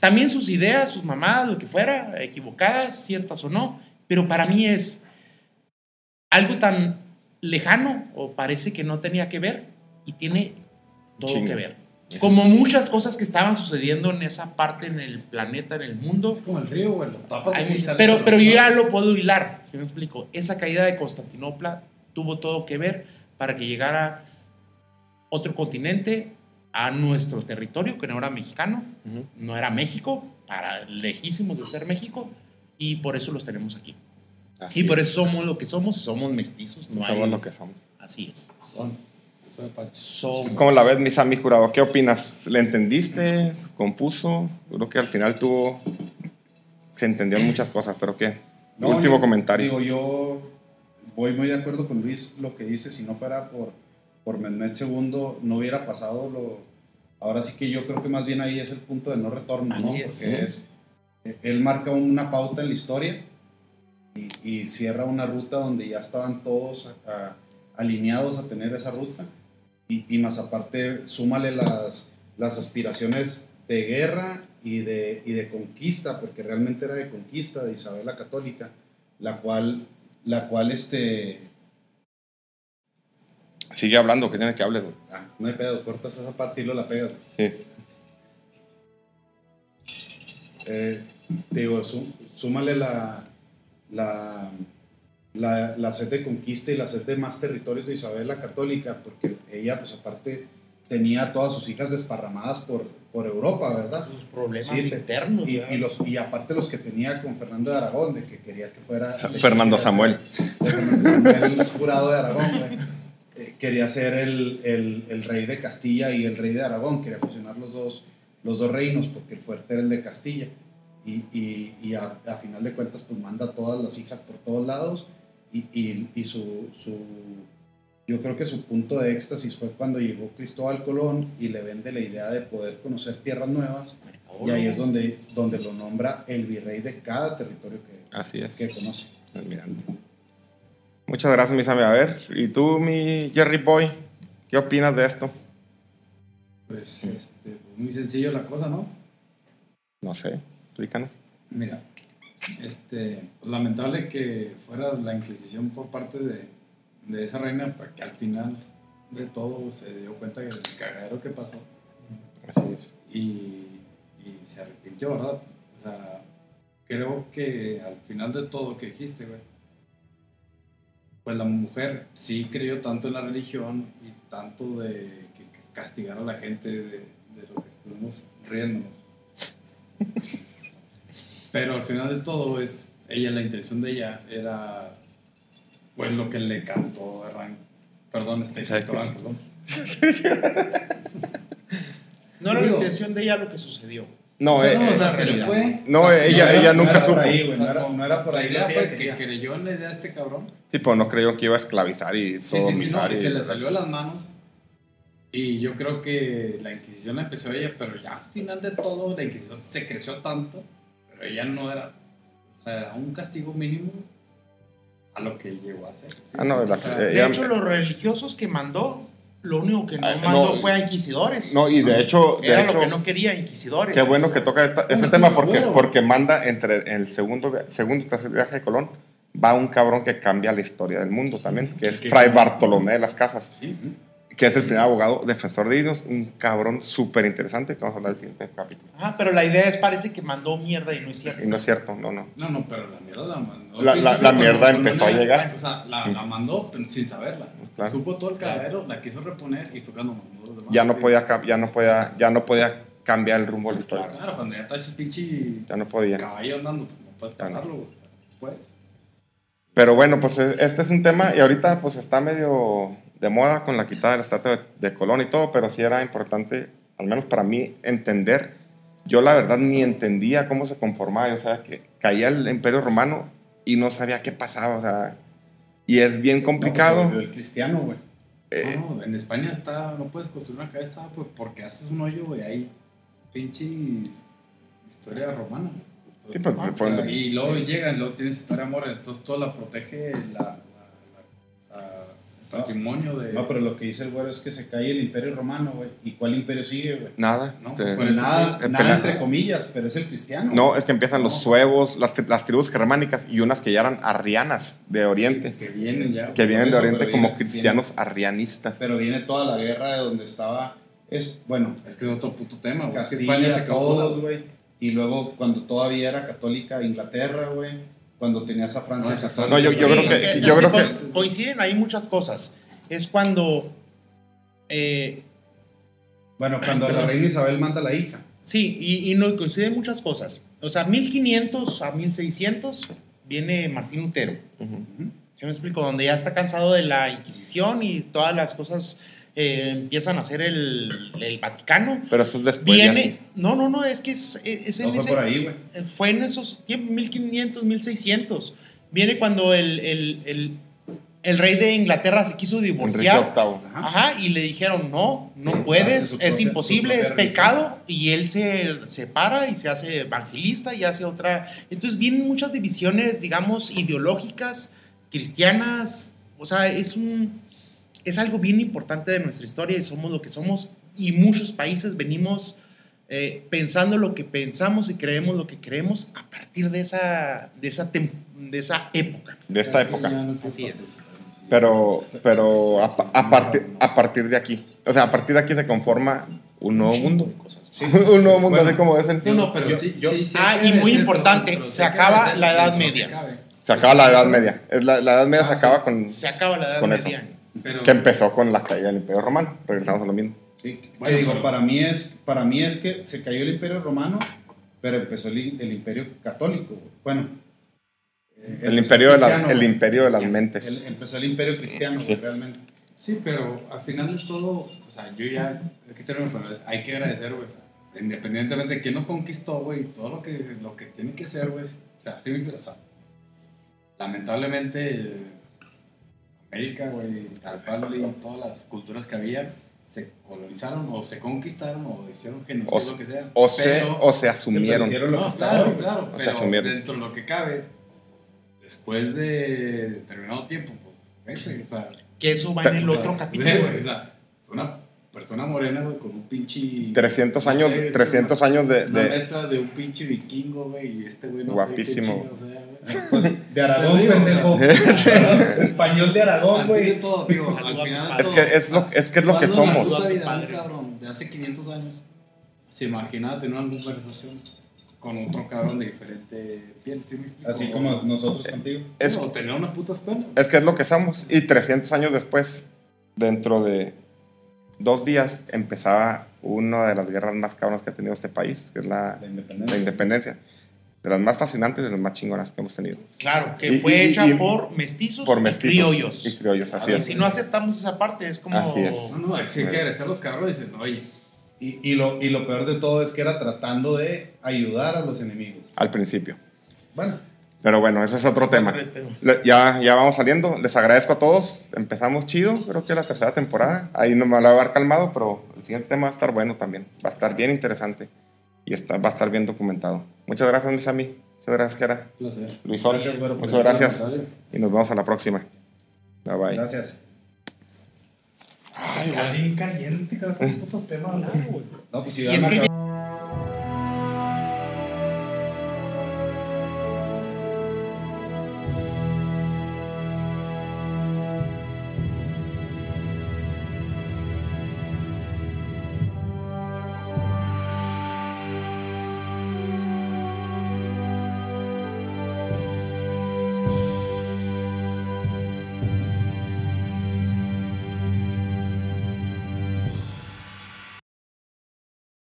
También sus ideas, sus mamadas, lo que fuera, equivocadas, ciertas o no, pero para mí es algo tan lejano o parece que no tenía que ver y tiene todo Chingo. que ver. Como muchas cosas que estaban sucediendo en esa parte, en el planeta, en el mundo, Es como el río, güey. Lo tapas hay y pero, pero yo ya lo puedo hilar, si me explico. Esa caída de Constantinopla tuvo todo que ver para que llegara otro continente a nuestro territorio, que no era mexicano, no era México, para lejísimos de ser México, y por eso los tenemos aquí. y por eso somos lo que somos, somos mestizos. No Somos hay- lo que somos. Así es. Son. Somos. ¿Cómo la ves, Misami Jurado? ¿Qué opinas? ¿Le entendiste? ¿Confuso? Creo que al final tuvo... Se entendieron muchas cosas, pero ¿qué? No, Último yo- comentario. Digo, yo voy muy de acuerdo con Luis lo que dice. Si no fuera por, por Mehmet segundo, no hubiera pasado lo. Ahora sí que yo creo que más bien ahí es el punto de no retorno, ¿no? Así es. Porque es. eh, Él marca una pauta en la historia y, y cierra una ruta donde ya estaban todos a- alineados a tener esa ruta. Y, y más aparte, súmale las, las aspiraciones de guerra y de, y de conquista, porque realmente era de conquista de Isabel la Católica, la cual, la cual este, Sigue hablando, que tiene que hables. güey. ah, no hay pedo, cortas esa parte y lo la pegas. Sí. Eh, te digo, sú- súmale la, la, la, la sed de conquista y la sed de más territorios de Isabel la Católica, porque ella, pues aparte, tenía a todas sus hijas desparramadas por, por Europa, ¿verdad? Sus problemas Sí, te- internos. Y, y los, y aparte los que tenía con Fernando de Aragón, de que quería que fuera... Fernando quería Samuel. ser- Fernando Samuel, jurado de Aragón, güey. Eh, quería ser el, el, el rey de Castilla y el rey de Aragón, quería fusionar los dos, los dos reinos, porque el fuerte era el de Castilla. Y, y, y a, a final de cuentas, pues manda a todas las hijas por todos lados. Y, y, y su, su, yo creo que su punto de éxtasis fue cuando llegó Cristóbal Colón y le vende la idea de poder conocer tierras nuevas. Y ahí es donde, donde lo nombra el virrey de cada territorio que, Así es. que conoce. Almirante. Muchas gracias, Misami. A ver, ¿y tú, mi Jerry Boy? ¿Qué opinas de esto? Pues, este, muy sencillo la cosa, ¿no? No sé, explícanos. Mira, este, lamentable que fuera la Inquisición por parte de, de esa reina, porque al final de todo se dio cuenta del cagadero que pasó Así es. y, y se arrepintió, ¿verdad? O sea, creo que al final de todo que dijiste, güey, pues la mujer sí creyó tanto en la religión y tanto de que, que castigar a la gente de, de lo que estuvimos riéndonos. Pero al final de todo es, ella, la intención de ella era, pues lo que le cantó Arran, perdón, este perdón. No era la intención de ella lo que sucedió. No, eh, no, o sea, esa se le realidad. fue. no, O sea, ella, no era- ella no nunca era por supo. ahí, O güey, sea, no era- no era por ahí que que creyó en la idea de este cabrón. Sí, pues no creyó que iba a esclavizar y Sí, sí, sí, no, sodomizar. y y- se le salió de las manos. Y yo creo que la Inquisición la empezó ella, pero ya al final de todo, la Inquisición se creció tanto, pero ella no era. O sea, era un castigo mínimo a lo que llegó a. ¿sí? Ah, no, la- O sea, eh, De hecho, los religiosos que mandó, lo único que no Ah, mandó no. fue a inquisidores. No, y de hecho, de Era hecho lo que no quería, inquisidores. qué bueno que toca esta- este Bueno, tema porque, porque manda entre el segundo, segundo y tercer viaje de Colón, va un cabrón que cambia la historia del mundo también, que es Fray Bartolomé de las Casas, sí, que es el primer abogado defensor de indios, un cabrón súper interesante que vamos a hablar el siguiente capítulo. Ajá, pero la idea es, parece que mandó mierda y no es cierto. Y no es cierto, no, no. No, no, pero la mierda la mandó. La- la- la mierda empezó a llegar. O sea, la, la mandó pero sin saberla. Claro. Supo todo el cagadero, la quiso reponer y fue cuando mandó los demás. Ya no podía, ya no podía, ya no podía cambiar el rumbo de la historia. Claro, cuando ya está ese pinche Ya no podía. caballo andando, pues no puedes no. pararlo, güey. Pues. Pero bueno, pues eh, este es un tema y ahorita pues está medio de moda con la quitada de la estatua de, de Colón y todo, pero sí era importante, al menos para mí, entender. Yo la verdad ni entendía cómo se conformaba, o sea, que caía el imperio romano y no sabía qué pasaba, o sea, y es bien complicado. No, pues, el cristiano, güey. eh, No, en España está, no puedes construir una cabeza pues, porque haces un hoyo, güey, ahí pinches historia romana. Sí, pues, Ah, pues, claro, y luego llegan, luego tienes historia amor, entonces todo la protege la, patrimonio de... No, pero lo que dice el güero es que se cae el imperio romano, güey. ¿Y cuál imperio sigue, güey? nada. No, te- pues, Nada, el nada entre comillas, pero es el cristiano. no, es que empiezan los suevos, las, tri- las tribus germánicas y unas que ya eran arrianas de Oriente, que vienen ya. que vienen de Oriente como viene- cristianos arrianistas. Pero viene toda la guerra de donde estaba. Es, bueno, Es que es otro puto tema, güey. Castilla, España se causó todos, la- güey. Y luego cuando todavía era católica Inglaterra, güey. Cuando tenías a Francia No. No, yo- yo Sí, creo que- yo creo que- coinciden ahí muchas cosas. Es cuando eh, Bueno, cuando la reina Isabel manda a la hija. Sí, y, y no coinciden muchas cosas. O sea, 1500 a 1600 viene Martín Lutero. ¿Sí me explico? Donde ya está cansado de la Inquisición y todas las cosas eh, empiezan a hacer el, el Vaticano. Pero eso es después. ya Viene, no, no, no, es que es, es en No fue ese- por ahí, güey. fue en esos tiempos, 1500, 1600. Viene cuando el, el, el, el rey de Inglaterra se quiso Enrique divorciar. VIII. Ajá, y le dijeron, no, no puedes, es imposible, es pecado. Y él se separa y se hace evangelista y hace otra. Entonces vienen muchas divisiones, digamos, ideológicas, cristianas. O sea, es un. Es algo bien importante de nuestra historia y somos lo que somos. Y muchos países venimos eh, pensando lo que pensamos y creemos lo que creemos a partir de esa, de esa, tem- de esa época. De esta época. Así es. sí. Pero, pero a, a partir, a partir de aquí. O sea, a partir de aquí se conforma un nuevo chingo mundo. cosas. un nuevo mundo, Bueno. así como es el No, no, pero Yo- sí, yo- sí, sí Ah, y muy importante, se sí acaba la Edad que Media. Se acaba la Edad Media. La, la Edad Media se Ah, acaba sí. con. Se acaba la Edad Con eso. Pero, Que empezó con la caída del Imperio Romano. Regresamos a lo mismo. Sí, que Bueno, digo, pero- para mí es para mí es que se cayó el Imperio Romano, pero empezó el, el Imperio Católico. Bueno, eh, El imperio de, la- el imperio de las mentes. El- empezó el Imperio Cristiano, Sí. realmente. Sí, pero al final de todo, o sea, yo ya, ¿qué termino? Pero es- hay que agradecer, güey. o sea, independientemente de quién nos conquistó, güey, todo lo que, lo que tiene que ser, güey. O sea, sí me o sea, lamentablemente, eh, América, güey, Calpalli, todas las culturas que había, se colonizaron o se conquistaron o hicieron genocidio, O se- lo que sea. O se, pero- o se Se asumieron. hicieron lo no, claro, claro, pero asumieron. dentro de lo que cabe, después de determinado tiempo, pues, ve, güey, o sea, Que eso va en el otro capítulo. güey, o sea, una persona morena, güey, con un pinche... 300 no años, sé, es 300 una- años de. Una de- mezcla de un pinche vikingo, güey, y este güey no Guapísimo. sé qué chingo, o sea, güey. De Aragón, pendejo. Español de Aragón, de güey. todo, tío, Saludo al final es todo, que es lo, es que es lo que somos. padre. cabrón de hace 500 años se imaginaba tener una conversación con otro cabrón de diferente piel, ¿sí? Así como nosotros contigo. Es, o tener una puta escuela. es que es lo que somos. Y 300 años después, dentro de dos días, empezaba una de las guerras más cabronas que ha tenido este país, que es la, La independencia. la independencia. De las más fascinantes y de las más chingonas que hemos tenido. Claro, que Y- fue y- hecha y- por mestizos Por y mestizos criollos. Y criollos, así y es. si no aceptamos esa parte, es como. Así es. No, no, sí hay que agradecer a los cabrones y dicen, oye, Y, y lo, y lo peor de todo es que era tratando de ayudar a los enemigos. Al principio. Bueno, Pero bueno, ese es otro tema. Ya, ya vamos saliendo. Les agradezco a todos. Empezamos chido. Creo que la tercera temporada. Ahí no me lo va a haber calmado, pero el siguiente tema va a estar bueno también. Va a estar bien interesante. Y está, va a estar bien documentado. Muchas gracias, mis amigos. Muchas gracias, Kera. placer. Luis Sol. Gracias, por Muchas gracias. Y nos vemos a la próxima. Bye bye. gracias. Ay, bien caliente con estos putos temas, güey. No, pues si